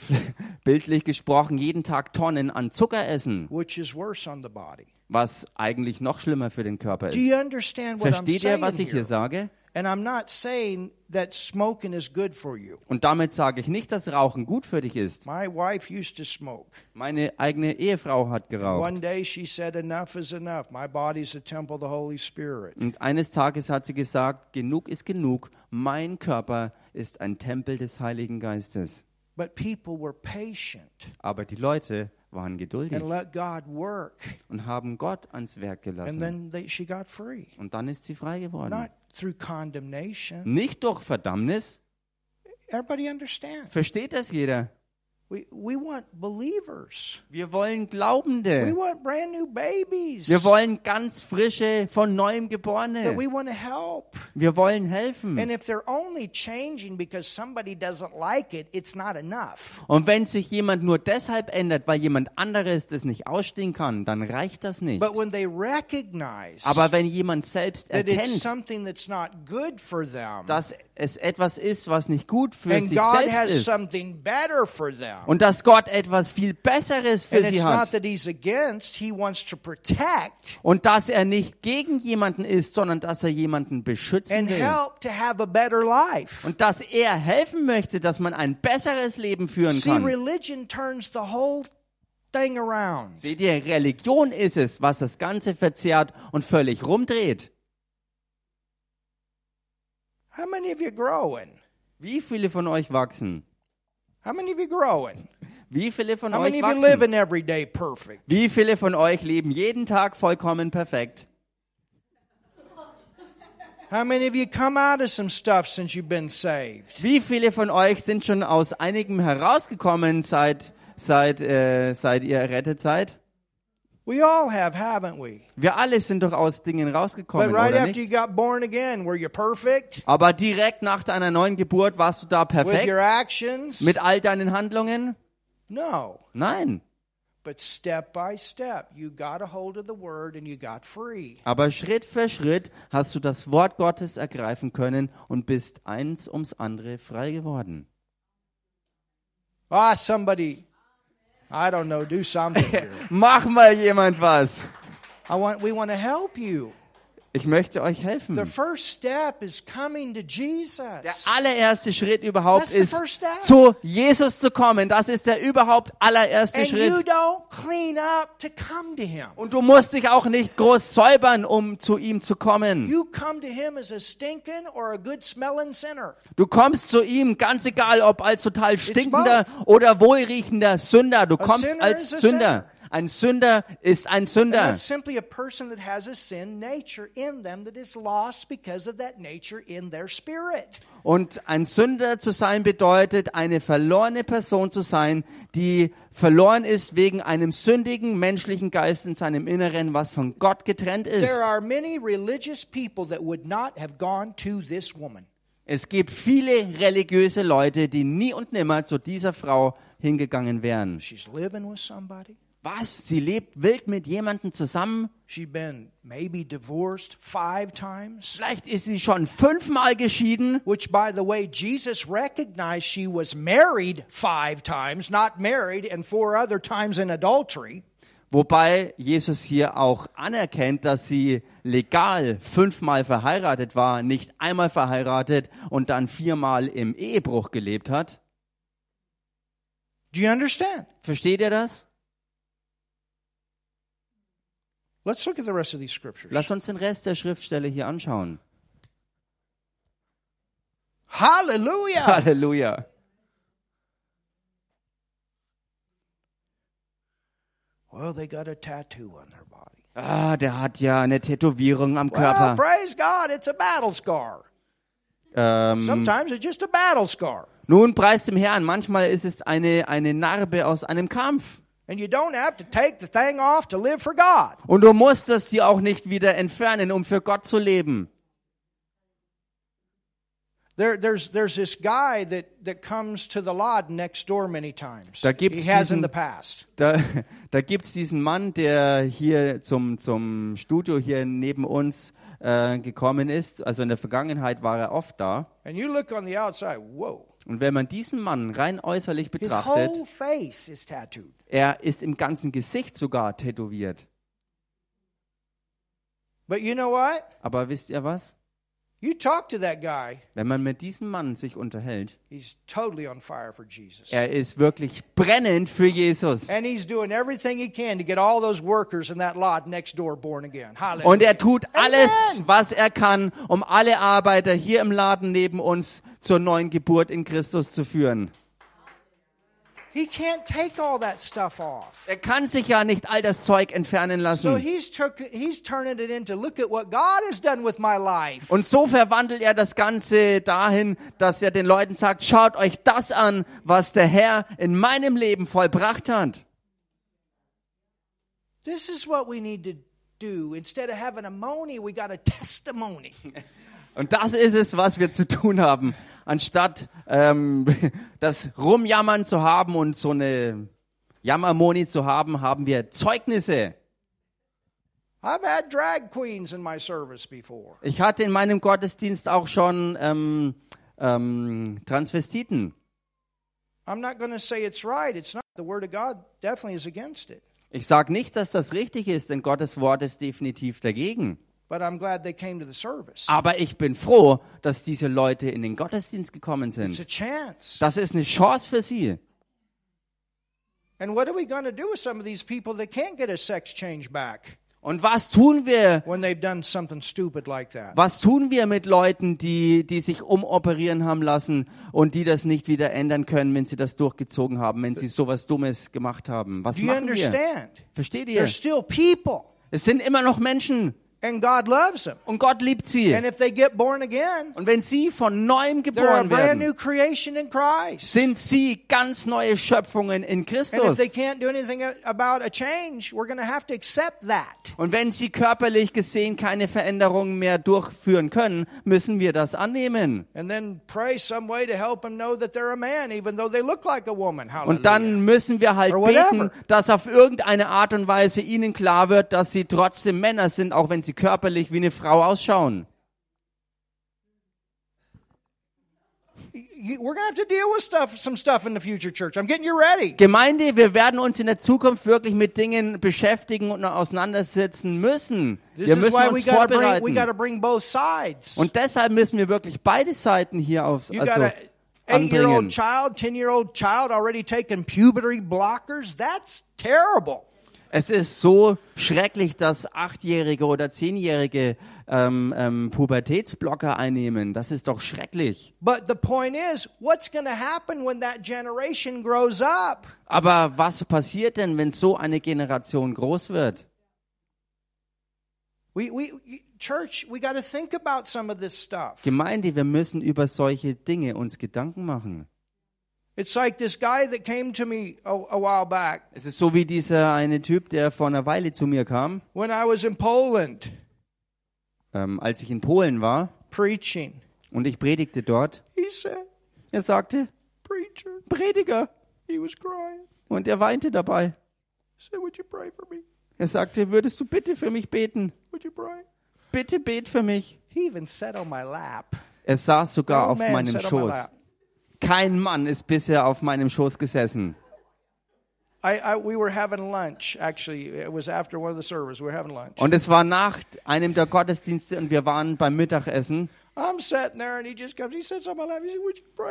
bildlich gesprochen jeden Tag Tonnen an Zucker essen, which is worse on the body. was eigentlich noch schlimmer für den Körper Do ist. you understand what I'm Versteht saying ihr, was ich hier sage? And I'm not saying that smoking is good for you. Und damit sage ich nicht, dass Rauchen gut für dich ist. My wife used to smoke. Meine eigene Ehefrau hat geraucht. One day she said, Enough is enough. My body's a temple of the Holy Spirit. Und eines Tages hat sie gesagt, genug ist genug. Mein Körper ist ein Tempel des Heiligen Geistes. But people were patient Aber die Leute waren geduldig and let God work. und haben Gott ans Werk And gelassen. then they, she got free. Und dann ist sie frei geworden. Not through condemnation. Nicht durch Verdammnis. Versteht das jeder? We, we want believers. Wir wollen We Glaubende. want brand new babies. Wir wollen ganz frische, von neuem Geborene. we want to help. Wir wollen helfen. And if they're only changing because somebody doesn't like it, it's not enough. Und wenn sich jemand nur deshalb ändert, weil jemand anderes das nicht ausstehen kann, dann reicht das nicht. But when they recognize Aber wenn jemand selbst that it's erkennt, something that's not good for them, dass es etwas ist, was nicht gut für and sich God selbst has ist, something better for them. Und dass Gott etwas viel Besseres für sie hat, that He's against, He wants to protect und dass er nicht gegen jemanden ist, sondern dass er jemanden beschützen and will. help to have a better life. Und dass er helfen möchte, dass man ein besseres Leben führen See, kann. religion turns the whole thing around. Seht ihr, Religion ist es, was das Ganze verzerrt und völlig rumdreht. How many of you growing? Wie viele von euch wachsen? How many of you growing? Wie viele von How euch many of you wachsen? living every day perfect? Wie viele von euch leben jeden Tag vollkommen perfekt? How many of you come out of some stuff since you've been saved? Wie viele von euch sind schon aus einigem herausgekommen, seit, seit, äh, seit ihr errettet seid? We all have, haven't we? Wir alle sind doch aus Dingen rausgekommen, But right oder after you nicht? got born again, were you perfect Aber direkt nach deiner neuen Geburt warst du da with perfekt your actions? mit all deinen Handlungen? No. Nein. But step by step, you got a hold of the word and you got free. Aber Schritt für Schritt hast du das Wort Gottes ergreifen können und bist eins ums andere frei geworden. Ah, somebody, I don't know, do something here. Mach mal jemand was. I want, we want to help you. Ich möchte euch helfen. Der allererste Schritt überhaupt ist, zu Jesus zu kommen. Das ist der überhaupt allererste And Schritt. to to. Und du musst dich auch nicht groß säubern, um zu ihm zu kommen. Du kommst zu ihm, ganz egal, ob als total stinkender oder wohlriechender Sünder. Du kommst als Sünder. Ein Sünder ist ein And Sünder. that's simply a person that has a sin nature in them that is lost because of that nature in their spirit. Und ein Sünder zu sein bedeutet, eine verlorene Person zu sein, die verloren ist wegen einem sündigen menschlichen Geist in seinem Inneren, was von Gott getrennt ist. There are many religious people that would not have gone to this woman. Es gibt viele religiöse Leute, die nie und nimmer zu dieser Frau hingegangen wären. She's living with somebody. Was? Sie lebt wild mit jemandem zusammen? She's been maybe divorced five times. Vielleicht ist sie schon fünfmal geschieden. Which, by the way, Jesus recognized she was married five times, not married, and four other times in adultery. Wobei Jesus hier auch anerkennt, dass sie legal fünfmal verheiratet war, nicht einmal verheiratet und dann viermal im Ehebruch gelebt hat. Do you understand? Versteht ihr das? Let's look at the rest of these scriptures. Lass uns den Rest der Schriftstelle hier anschauen. Hallelujah! Halleluja. Well, they got a tattoo on their body. Ah, der hat ja eine Tätowierung am Well, Körper. praise God, it's a battle scar. Ähm, Sometimes it's just a battle scar. nun preist dem Herrn, manchmal ist es eine, eine Narbe aus einem Kampf. And you don't have to take the thing off to live for God. Und du musst es dir auch nicht wieder entfernen, um für Gott zu leben. There, there's, there's this guy that, that comes to the lodge next door many times. Da gibt's he has in diesen- the past. Da, da gibt's diesen Mann, der hier zum, zum Studio hier neben uns äh, gekommen ist. Also in der Vergangenheit war er oft da. And you look on the outside, whoa. Und wenn man diesen Mann rein äußerlich betrachtet, is er ist im ganzen Gesicht sogar tätowiert. But you know what? Aber wisst ihr was? Wenn man mit diesem Mann sich unterhält, he's totally on fire for Jesus. er ist wirklich brennend für Jesus. And he's doing everything he can to get all those workers in that lot next door born again. Hallelujah. Und er tut alles, was er kann, um alle Arbeiter hier im Laden neben uns zur neuen Geburt in Christus zu führen. He can't take all that stuff off. Er kann sich ja nicht all das Zeug entfernen So lassen. he's took, he's turning it into look at what God has done with my life. Und so verwandelt er das Ganze dahin, dass er den Leuten sagt, schaut euch das an, was der Herr in meinem Leben vollbracht hat. This is what we need to do. Instead of having a money, we got a testimony. Und das ist es, was wir zu tun haben. Anstatt ähm, das Rumjammern zu haben und so eine Jammermoni zu haben, haben wir Zeugnisse. I've had drag queens in my service before. Ich hatte in meinem Gottesdienst auch schon ähm, ähm, Transvestiten. Ich sage nicht, dass das richtig ist, denn Gottes Wort ist definitiv dagegen. But I'm glad they came to the service. Aber ich bin froh, dass diese Leute in den Gottesdienst gekommen It's a sind. chance. Das ist eine Chance für sie. And what are we going to do with some of these people that can't get a sex change back? Und was tun wir? when they've done something stupid like that? Was tun wir mit Leuten, die, die sich umoperieren haben lassen und die das nicht wieder ändern können, wenn sie das durchgezogen haben, wenn sie sowas Dummes gemacht haben? Was Do you machen wir? understand? Versteht ihr? They're still people, Es sind immer noch Menschen and God loves them. und Gott liebt sie. And if they get born again, Und wenn sie von neuem geboren brand new werden, creation in Christ. sind sie ganz neue Schöpfungen in Christus. they can't do anything about a change, we're going to have to accept that. Und wenn sie körperlich gesehen keine Veränderungen mehr durchführen können, müssen wir das annehmen. And then pray some way to help them know that they're a man, even though they look like a woman. Hallelujah. Und dann müssen wir halt beten, dass auf irgendeine Art und Weise ihnen klar wird, dass sie trotzdem Männer sind, auch wenn sie körperlich wie eine Frau ausschauen. You- we're going to have to deal with stuff, some stuff in the future, church. I'm getting you ready. Gemeinde, wir werden uns in der Zukunft wirklich mit Dingen beschäftigen und auseinandersetzen müssen. This Wir müssen uns vorbereiten. bring. Und deshalb müssen wir wirklich beide Seiten hier aufs, You also eight-year-old anbringen. child, ten-year-old child already taking puberty blockers. That's terrible. Es ist so schrecklich, dass Achtjährige oder Zehnjährige ähm, ähm, Pubertätsblocker einnehmen. Das ist doch schrecklich. But the point is, what's going to happen when that generation grows up? Aber was passiert denn, wenn so eine Generation groß wird? We, we, church, we got to think about some of this stuff. Gemeinde, wir müssen über solche Dinge uns Gedanken machen. It's like this guy that came to me a, a while back Es ist so wie dieser eine Typ, der vor einer Weile zu mir kam, when I was in Poland ähm, als ich in Polen war preaching. und ich predigte dort. He said, Er sagte, Preacher, Prediger. he was crying. Und er weinte dabei. He said, Would you pray for me? Er sagte, würdest du bitte für mich beten? Would you pray? Bitte bet für mich. He even sat on my lap. Er saß sogar auf meinem sat on my Schoß. Kein Mann ist bisher auf meinem Schoß gesessen. I, I, we were having lunch, actually. It was after one of the services. We were having lunch. Und es war nach einem der Gottesdienste und wir waren beim Mittagessen.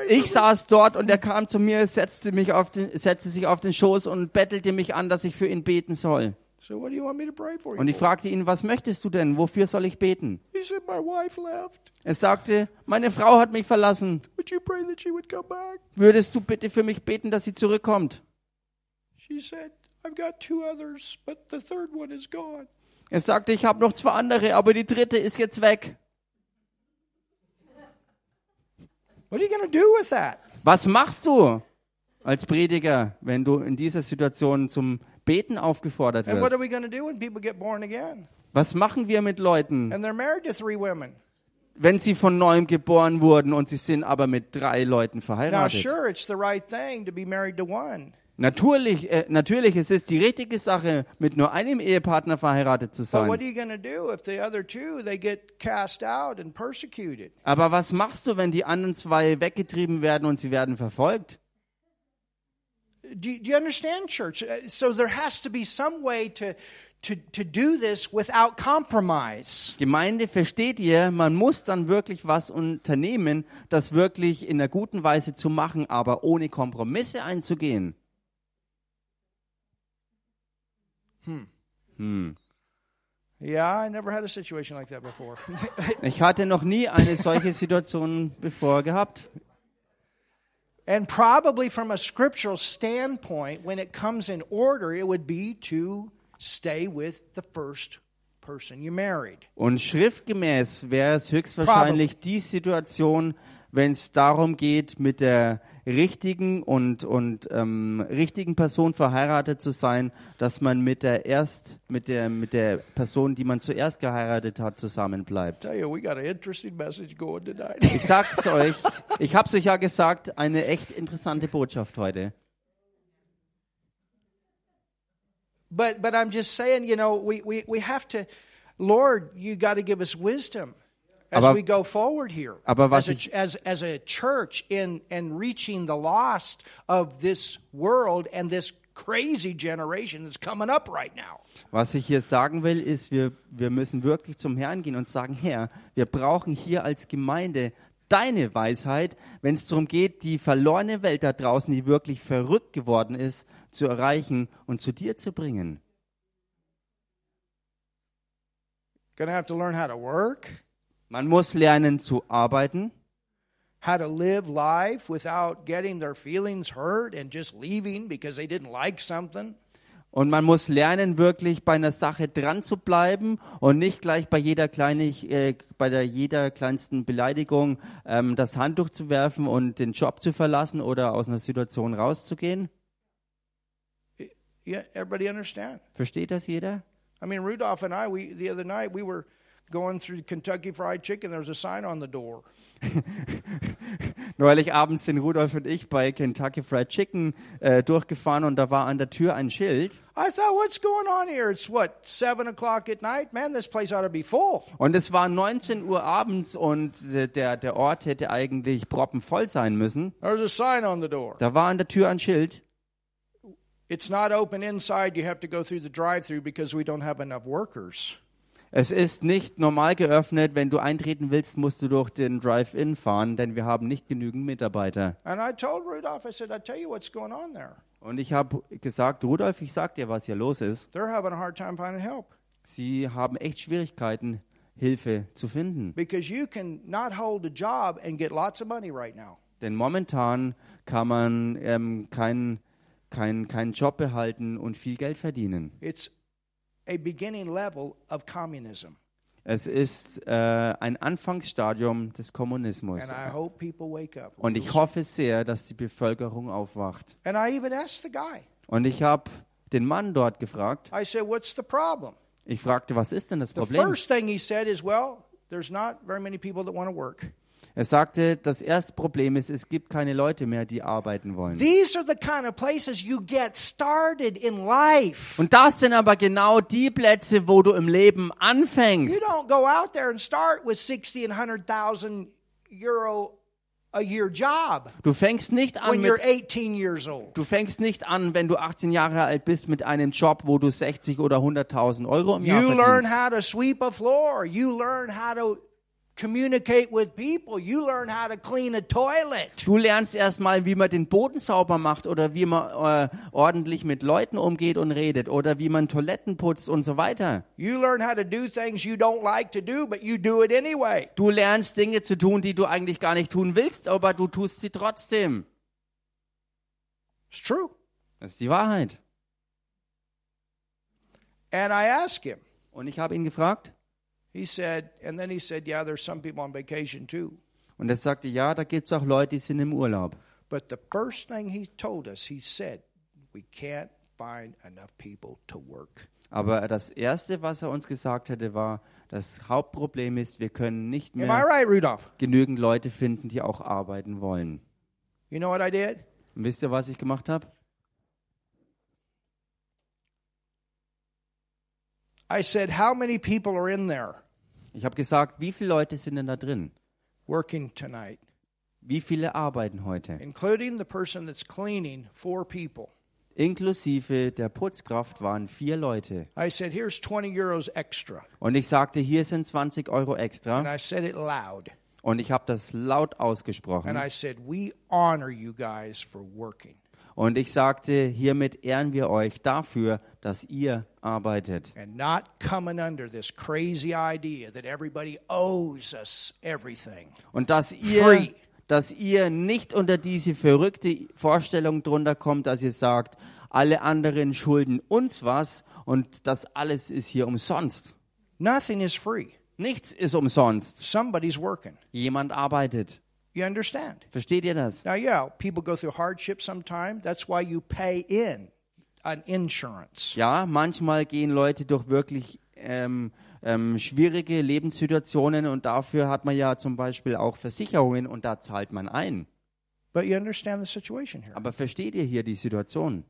Ich saß dort und er kam zu mir, setzte, mich auf den, setzte sich auf den Schoß und bettelte mich an, dass ich für ihn beten soll. So, what do you want me to pray for you? Und ich for? fragte ihn, was möchtest du denn? Wofür soll ich beten? He said, My wife left. Er sagte, meine Frau hat mich verlassen. Would you pray that she would come back? Würdest du bitte für mich beten, dass sie zurückkommt? She said, I've got two others, but the third one is gone. Er sagte, ich habe noch zwei andere, aber die dritte ist jetzt weg. What are you going to do with that? Was machst du als Prediger, wenn du in dieser Situation zum Beten aufgefordert And what are wirst? we going to do when people get born again? Was machen wir mit Leuten, And they're married to three women. wenn sie von neuem geboren wurden und sie sind aber mit drei Leuten Now, verheiratet? sure, it's the right thing to be married to one. Natürlich, äh, natürlich, es ist die richtige Sache, mit nur einem Ehepartner verheiratet zu But what sein. are you going to do if the other two they get cast out and persecuted? Aber was machst du, wenn die anderen zwei weggetrieben werden und sie werden verfolgt? Do you, do you understand, church? Uh, So there has to be some way to to to do this without compromise. Gemeinde, versteht ihr, man muss dann wirklich was unternehmen, das wirklich in einer guten Weise zu machen, aber ohne Kompromisse einzugehen. Hm. Yeah, I never had a situation like that before. Ich hatte noch nie eine solche Situation bevor gehabt. And probably from a scriptural standpoint, when it comes in order, it would be to stay with the first person you married. Und schriftgemäß wäre es höchstwahrscheinlich die Situation, wenn es darum geht, mit der richtigen und, und ähm, richtigen Person verheiratet zu sein, dass man mit der erst mit der mit der Person, die man zuerst geheiratet hat, zusammenbleibt. Tell you, we got an interesting message going tonight. Ich sag's euch, ich hab's euch ja gesagt, eine echt interessante Botschaft heute. but but I'm just saying, you know, we we, we have to Lord, you got to give us wisdom as Aber- we go forward here. aber was as, a, ich- as as a church in in reaching the lost of this world and this crazy generation that's coming up right now. Was ich hier sagen will, ist, wir, wir müssen wirklich zum Herrn gehen und sagen, Herr, wir brauchen hier als Gemeinde deine Weisheit, wenn es darum geht, die verlorene Welt da draußen, die wirklich verrückt geworden ist, zu erreichen und zu dir zu bringen. To have to learn how to work, Man muss lernen zu arbeiten. how to live life without getting their feelings hurt and just leaving because they didn't like something. Und man muss lernen, wirklich bei einer Sache dran zu bleiben und nicht gleich bei jeder, kleinig, äh, bei der jeder kleinsten Beleidigung ähm, das Handtuch zu werfen und den Job zu verlassen oder aus einer Situation rauszugehen. Yeah, everybody understand? Versteht das jeder? I mean, Rudolph and I, we the other night we were going through Kentucky Fried Chicken. There was a sign on the door. Neulich abends sind Rudolf und ich bei Kentucky Fried Chicken äh, durchgefahren und da war an der Tür ein Schild. I thought, what's going on here? It's what seven o'clock at night. Man, this place ought to be full. Und es war 19 Uhr abends und äh, der, der Ort hätte eigentlich proppenvoll sein müssen. There's a sign on the door. Da war an der Tür ein Schild. It's not open inside. You have to go through the drive-through because we don't have enough workers. Es ist nicht normal geöffnet. Wenn du eintreten willst, musst du durch den Drive-In fahren, denn wir haben nicht genügend Mitarbeiter. Rudolph, said. Und ich habe gesagt, Rudolf, ich sag dir, was hier los ist. They're having a hard time finding help Sie haben echt Schwierigkeiten, Hilfe zu finden. because you can not hold a job and get lots of money right now. Denn momentan kann man ähm, keinen kein, keinen Job behalten und viel Geld verdienen. It's a beginning level of communism. Es ist äh, ein Anfangsstadium des Kommunismus. Und ich hoffe sehr, dass die Bevölkerung aufwacht. Und ich habe den Mann dort gefragt. Ich fragte, was ist denn das Problem? Er sagte, das erste Problem ist, es gibt keine Leute mehr, die arbeiten wollen. These are the kind of places you get started in life. Und das sind aber genau die Plätze, wo du im Leben You anfängst. don't go out there and start with 60 and 100,000 euro a year job Du fängst nicht an when mit you're 18 years old. Du fängst nicht an, wenn du 18 Jahre alt bist, mit einem Job, wo du 60 oder 100.000 Euro im Jahr You learn verdienst. how to sweep a floor. You learn how to communicate with people. You learn how to clean a toilet. Du lernst erstmal, wie man den Boden sauber macht oder wie man äh, ordentlich mit Leuten umgeht und redet oder wie man Toiletten putzt und so weiter. You learn how to do things you don't like to do, but you do it anyway. Du lernst Dinge zu tun, die du eigentlich gar nicht tun willst, aber du tust sie trotzdem. It's true. Das ist die Wahrheit. And I asked him. Und ich habe ihn gefragt He said, and then he said, yeah, there's some people on vacation too. und er sagte, ja, da gibt es auch Leute, die sind im Urlaub. But the first thing he told us, he said, we can't find enough people to work. Aber das Erste, was er uns gesagt hatte, war, das Hauptproblem ist, wir können nicht Am I mehr right, Rudolph? genügend Leute finden, die auch arbeiten wollen. You know what I did? Und wisst ihr, was ich gemacht habe? I said, how many people are in there Ich habe gesagt, wie viele Leute sind denn da drin? working tonight? Wie viele arbeiten heute? Including the person that's cleaning, four people. Inklusive der Putzkraft waren vier Leute. I said, here's 20 euros extra. Und ich sagte, hier sind 20 Euro And extra. I said it loud. Und ich habe das laut And ausgesprochen. I said, we honor you guys for working. Und ich sagte, hiermit ehren wir euch dafür, dass ihr arbeitet. and not coming under this crazy idea that everybody owes us everything. Und dass Free. ihr, dass ihr nicht unter diese verrückte Vorstellung drunter kommt, dass ihr sagt, alle anderen schulden uns was und das alles ist hier umsonst. Nothing is free. Nichts ist umsonst. Somebody's working. Jemand arbeitet. You understand? Versteht ihr das? Now, yeah, people go through hardship sometime. That's why you pay in an insurance. Ja, manchmal gehen Leute durch wirklich ähm, ähm, schwierige Lebenssituationen und dafür hat man ja zum Beispiel auch Versicherungen und da zahlt man ein. But you understand the situation here. Aber versteht ihr hier die Situation?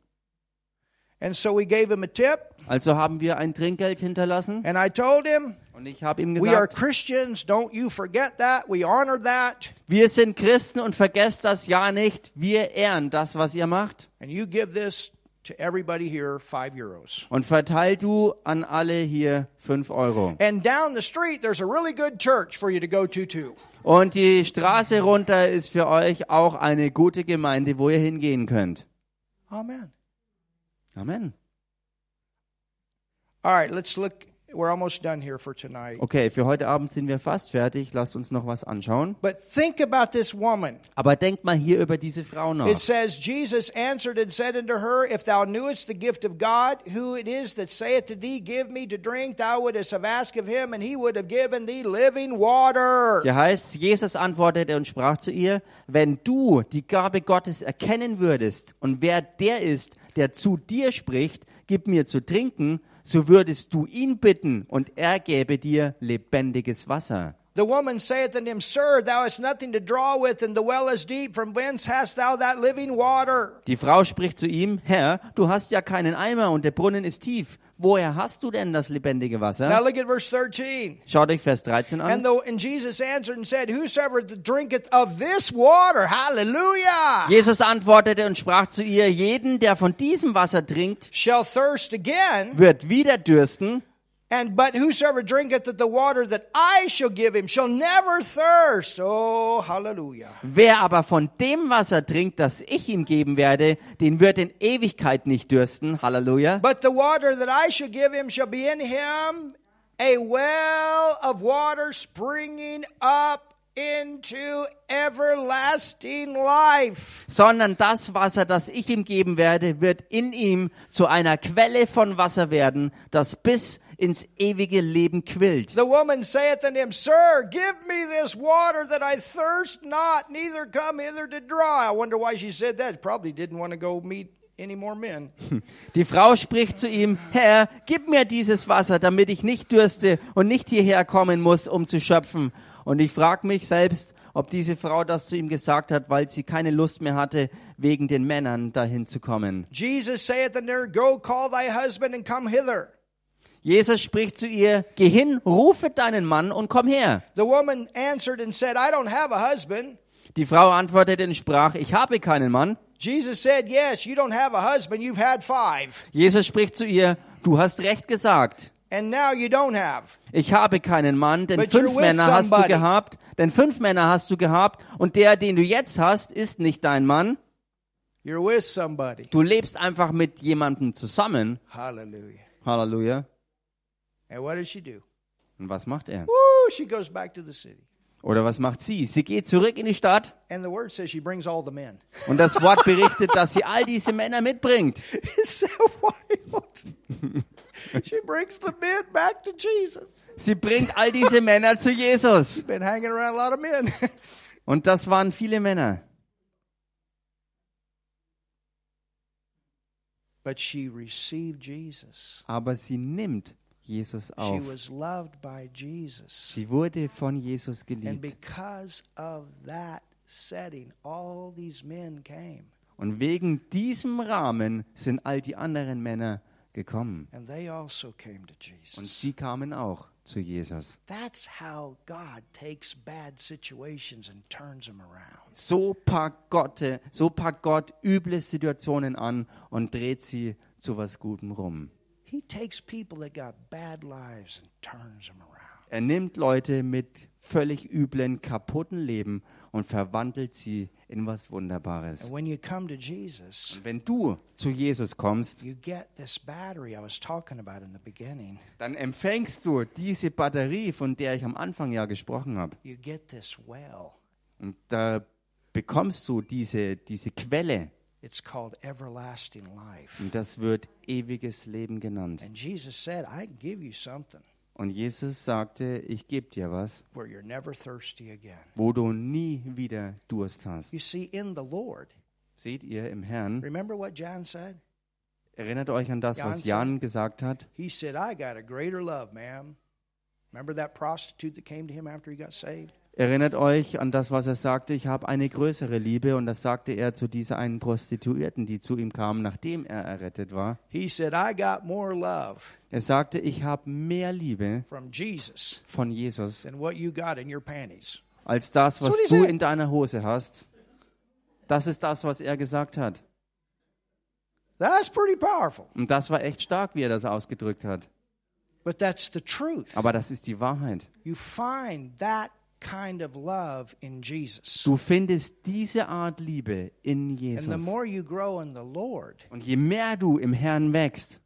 And so we gave him a tip, Also haben wir ein Trinkgeld hinterlassen and I told him, und ich habe ihm We are gesagt, Christians. Don't you forget that. We honor that. wir sind Christen und vergesst das ja nicht. Wir ehren das, was ihr macht. And you give this to everybody here five euros. Und verteil du an alle hier fünf Euro. And down the street, there's a really good church for you to go to, too. Und die Straße runter ist für euch auch eine gute Gemeinde, wo ihr hingehen könnt. Amen. Amen. All right, let's look. We're almost done here for tonight. Okay, für heute Abend sind wir fast fertig. Lasst uns noch was anschauen. But think about this woman. Aber denkt mal hier über diese Frau nach. It says, Jesus answered and said unto her, If thou knewest the gift of God, who it is that saith to thee, Give me to drink, thou wouldst have asked of him, and he would have given thee living water. Hier heißt, Jesus antwortete und sprach zu ihr, wenn du die Gabe Gottes erkennen würdest und wer der ist, der zu dir spricht, gib mir zu trinken, so würdest du ihn bitten und er gäbe dir lebendiges Wasser. The woman saith unto him, Sir, thou hast nothing to draw with, and the well is deep. From whence hast thou that living water? Die Frau spricht zu ihm, Herr, du hast ja keinen Eimer und der Brunnen ist tief. Woher hast du denn das lebendige Now Wasser? look at verse 13. Schaut euch Vers 13 an. And, the, and Jesus answered and said, Whosoever drinketh of this water, hallelujah, Jesus antwortete und sprach zu ihr, jeden, der von diesem Wasser trinkt, shall thirst again. wird wieder dürsten. And but whosoever drinketh of the water that I shall give him shall never thirst. Oh, hallelujah. Wer aber von dem Wasser trinkt, das ich ihm geben werde, den wird in Ewigkeit nicht dürsten. Halleluja. But the water that I shall give him shall be in him a well of water springing up into everlasting life. Sondern das Wasser, das ich ihm geben werde, wird in ihm zu einer Quelle von Wasser werden, das bis ins ewige Leben quillt. The woman saith unto him, Sir, give me this water that I thirst not, neither come hither to draw. I wonder why she said that. Probably didn't want to go meet any more men. Die Frau spricht zu ihm, Herr, gib mir dieses Wasser, damit ich nicht dürste und nicht hierher kommen muss, um zu schöpfen. Und ich frage mich selbst, ob diese Frau das zu ihm gesagt hat, weil sie keine Lust mehr hatte, wegen den Männern dahin zu kommen. Jesus saith unto her, Go call thy husband and come hither. Jesus spricht zu ihr, geh hin, rufe deinen Mann und komm her. The woman answered and said, I don't have a husband. Die Frau antwortete und sprach, ich habe keinen Mann. Jesus said, Yes, you don't have a husband, you've had five, Jesus spricht zu ihr, du hast recht gesagt. and now you don't have. Ich habe keinen Mann, denn But fünf Männer hast du gehabt, denn fünf Männer hast du gehabt und der, den du jetzt hast, ist nicht dein Mann. You're with somebody. Du lebst einfach mit jemandem zusammen. Hallelujah. Halleluja. And what does she do? Und was macht er? Woo, she goes back to the city. Oder was macht sie? Sie geht zurück in die Stadt And the word says she brings all the men. und das Wort berichtet, dass sie all diese Männer mitbringt. Wild. she brings the men back to Jesus. Sie bringt all diese Männer zu Jesus. Been hanging around a lot of men. Und das waren viele Männer. but she received Jesus. Aber sie nimmt Jesus auf. Sie wurde von Jesus geliebt. Und wegen diesem Rahmen sind all die anderen Männer gekommen. Also Und sie kamen auch zu Jesus. That's how God takes bad situations and turns them around. So packt Gott, so packt Gott üble Situationen an und dreht sie zu was Gutem rum. He takes people that got bad lives and turns them around. Er nimmt Leute mit völlig üblen, kaputten Leben und verwandelt sie in was Wunderbares. And when you come to Jesus, Und wenn du zu Jesus kommst, you get this battery I was talking about in the beginning. dann empfängst du diese Batterie, von der ich am Anfang ja gesprochen habe. You get this well. Und da bekommst du diese, diese Quelle. It's called everlasting life. Und das wird ewiges Leben genannt. And Jesus said, I give you something Und Jesus sagte, ich gebe dir was, where you're never thirsty again. wo du nie wieder Durst hast. You see, in the Lord, Seht ihr im Herrn? remember what John said? Erinnert euch an das, was Jan gesagt hat? He said, I got a greater love, ma'am. Remember that prostitute that came to him after he got saved? Erinnert euch an das, was er sagte, ich habe eine größere Liebe. Und das sagte er zu dieser einen Prostituierten, die zu ihm kam, nachdem er errettet war. Said, Er sagte, ich habe mehr Liebe from Jesus von Jesus than what you got in your panties. als das, was So du in deiner Hose hast. Das ist das, was er gesagt hat. That's pretty powerful. Und das war echt stark, wie er das ausgedrückt hat. But that's the truth. Aber das ist die Wahrheit. You find that kind of love in Jesus. Du findest diese Art Liebe in And the Jesus. more you grow in the Lord, Und je mehr du im Herrn wächst,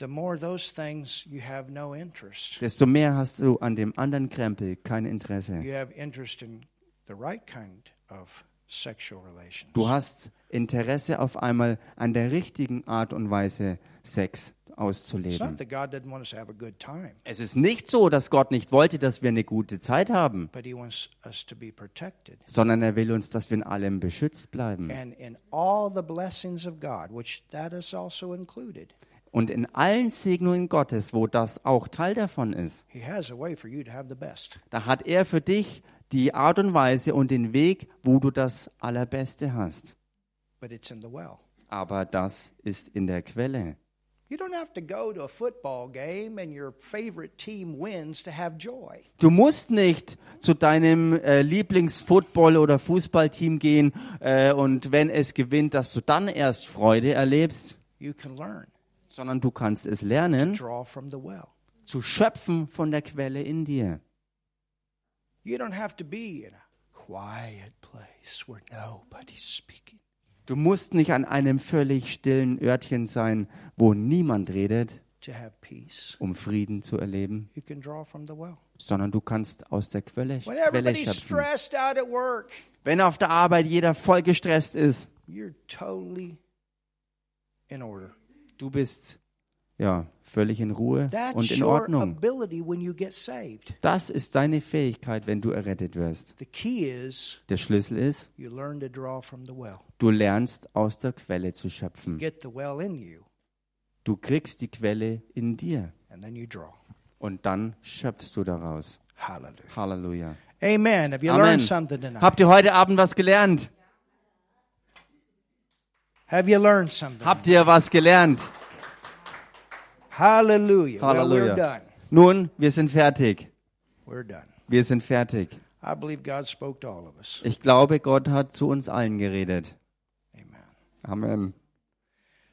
the more those things you have no interest. desto mehr hast du an dem anderen Krempel kein Interesse. You have interest in the right kind of sexual relations. Du hast Interesse auf einmal an der richtigen Art und Weise, Sex auszuleben. Es ist nicht so, dass Gott nicht wollte, dass wir eine gute Zeit haben, sondern er will uns, dass wir in allem beschützt bleiben. Also Und in allen Segnungen Gottes, wo das auch Teil davon ist, da hat er für dich die Art und Weise und den Weg, wo du das Allerbeste hast. But it's in the well. Aber das ist in der Quelle. You don't have to go to a football game and your favorite team wins to have joy. Du musst nicht zu deinem äh, Lieblingsfootball- oder Fußballteam gehen äh, und wenn es gewinnt, dass du dann erst Freude erlebst, You can learn sondern du kannst es lernen, draw from the well. zu schöpfen von der Quelle in dir. You don't have to be in a quiet place where nobody's speaking. Du musst nicht an einem völlig stillen Örtchen sein, wo niemand redet, um Frieden zu erleben, sondern du kannst aus der Quelle, When Quelle everybody's schöpfen. stressed out at work, Wenn auf der Arbeit jeder voll gestresst ist, du bist ja völlig in Ruhe That's und in Ordnung. Das ist deine Fähigkeit, wenn du errettet wirst. Is Der Schlüssel ist, well. du lernst aus der Quelle zu schöpfen. Well Du kriegst die Quelle in dir und dann schöpfst du daraus. Hallelujah. Halleluja. Amen. Have you Amen. learned something tonight? Habt ihr heute Abend was gelernt? Habt ihr was gelernt? Hallelujah. Well, we're Halleluja. done. Nun, wir sind fertig. We're done. Wir sind fertig. I believe God spoke to all of us. Ich glaube, Gott hat zu uns allen geredet. Amen. Amen.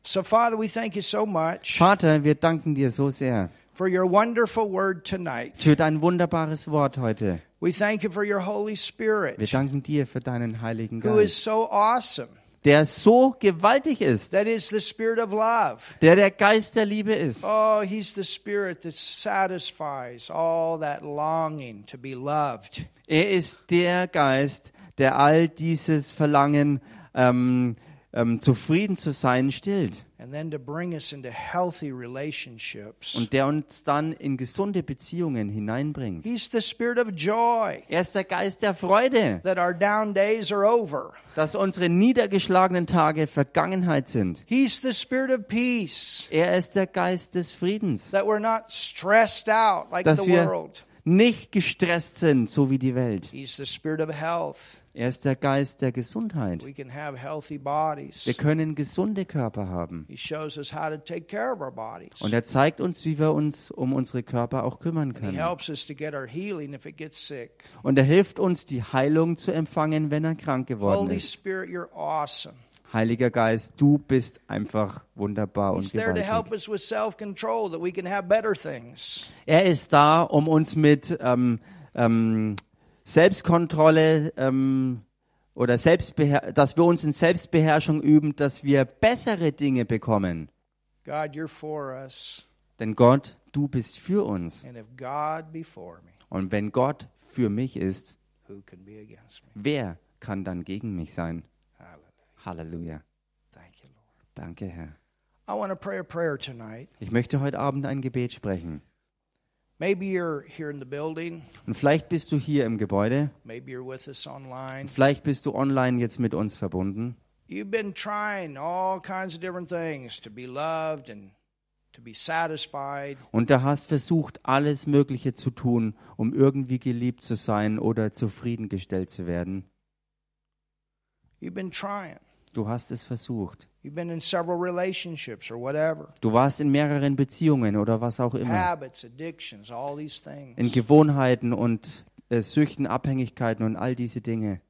So, Father, we thank you so much Vater, wir danken dir so sehr for your wonderful word tonight. für dein wunderbares Wort heute. We thank you for your Holy Wir Spirit, danken dir für deinen Heiligen who is Geist, so awesome. Der so gewaltig ist, That is the Spirit of love. der der Geist der Liebe ist. Oh, He's the Spirit that satisfies all that longing to be loved. Er ist der Geist, der all dieses Verlangen, ähm, ähm, zufrieden zu sein, stillt. And then to bring us into healthy relationships. Und der uns dann in gesunde Beziehungen hineinbringt. He's the Spirit of joy. Er ist der Geist der Freude, That our down days are over. dass unsere niedergeschlagenen Tage Vergangenheit sind. He's the Spirit of peace. Er ist der Geist des Friedens, dass wir nicht gestresst sind, so wie die Welt. Er ist der Geist der Gesundheit. Wir können gesunde Körper haben. He shows us how to take care of our bodies. Und er zeigt uns, wie wir uns um unsere Körper auch kümmern He können. helps us to get our healing if it gets sick. Und er hilft uns, die Heilung zu empfangen, wenn er krank geworden ist. Heiliger Geist, du bist einfach wunderbar und gewaltig. Er ist da, um uns mit ähm, ähm, Selbstkontrolle ähm, oder Selbstbeher dass wir uns in Selbstbeherrschung üben, dass wir bessere Dinge bekommen. God, you're for us. Denn Gott, du bist für uns. And if God be for me, Und wenn Gott für mich ist, who can be against me? wer kann dann gegen mich sein? Hallelujah. Halleluja. Thank you, Lord. Danke, Herr. I want to pray a prayer tonight. Ich möchte heute Abend ein Gebet sprechen. Maybe you're here in the building. Und vielleicht bist du hier im Gebäude, Maybe you're with us online. vielleicht bist du online jetzt mit uns verbunden. You've been trying all kinds of different things to be loved and to be satisfied. Und du hast versucht, alles Mögliche zu tun, um irgendwie geliebt zu sein oder zufriedengestellt zu werden. You've been trying. Du hast es versucht. You've been in several relationships or whatever. Du warst in mehreren Beziehungen oder was auch immer. Habits, addictions, all these In. Gewohnheiten und äh, Süchten, Abhängigkeiten und all diese Dinge.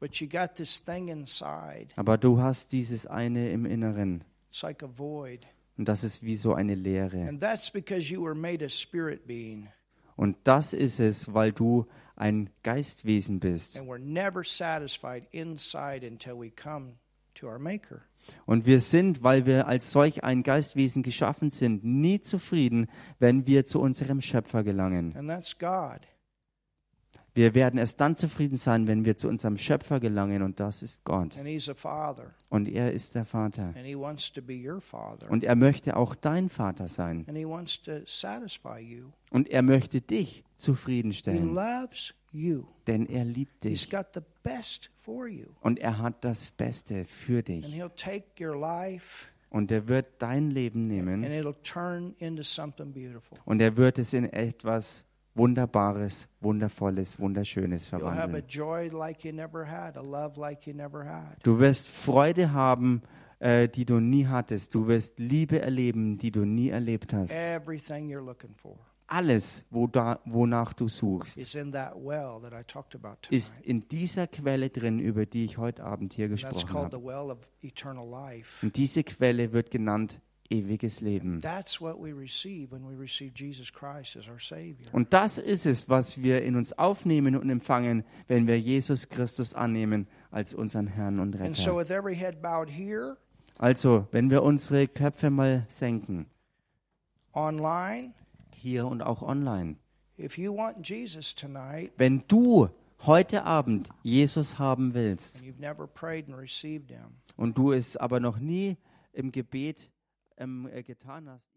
But you got this thing inside. Aber du hast dieses eine im Inneren. It's like a void. Und das ist wie so eine Leere. And that's because you were made a spirit being Und das ist es, weil du ein Geistwesen bist. and we're never satisfied inside until we come to our Maker. Und wir sind, weil wir als solch ein Geistwesen geschaffen sind, nie zufrieden, wenn wir zu unserem Schöpfer gelangen. And that's God. Wir werden erst dann zufrieden sein, wenn wir zu unserem Schöpfer gelangen und das ist Gott. Und er ist der Vater. And He wants to be your Father. Und er möchte auch dein Vater sein. And He wants to satisfy you. Und er möchte dich zufriedenstellen. Denn er liebt He's dich. got the best for you. Und er hat das Beste für And dich. He'll take your life Und er wird dein Leben and nehmen it'll turn into something beautiful. und er wird es in etwas Wunderbares, Wundervolles, Wunderschönes verwandeln. Du wirst Freude haben, äh, die du nie hattest. Du wirst Liebe erleben, die du nie erlebt hast. Alles, wo da, wonach du suchst, is in that well that I talked about ist in dieser Quelle drin, über die ich heute Abend hier gesprochen habe. Und diese Quelle wird genannt ewiges Leben. Und das ist es, was wir in uns aufnehmen und empfangen, wenn wir Jesus Christus annehmen als unseren Herrn und And so, Retter. Also, wenn wir unsere Köpfe mal senken, online, hier und auch online, if you want Jesus tonight wenn du heute Abend Jesus haben willst und du es aber noch nie im Gebet ähm, äh, getan hast,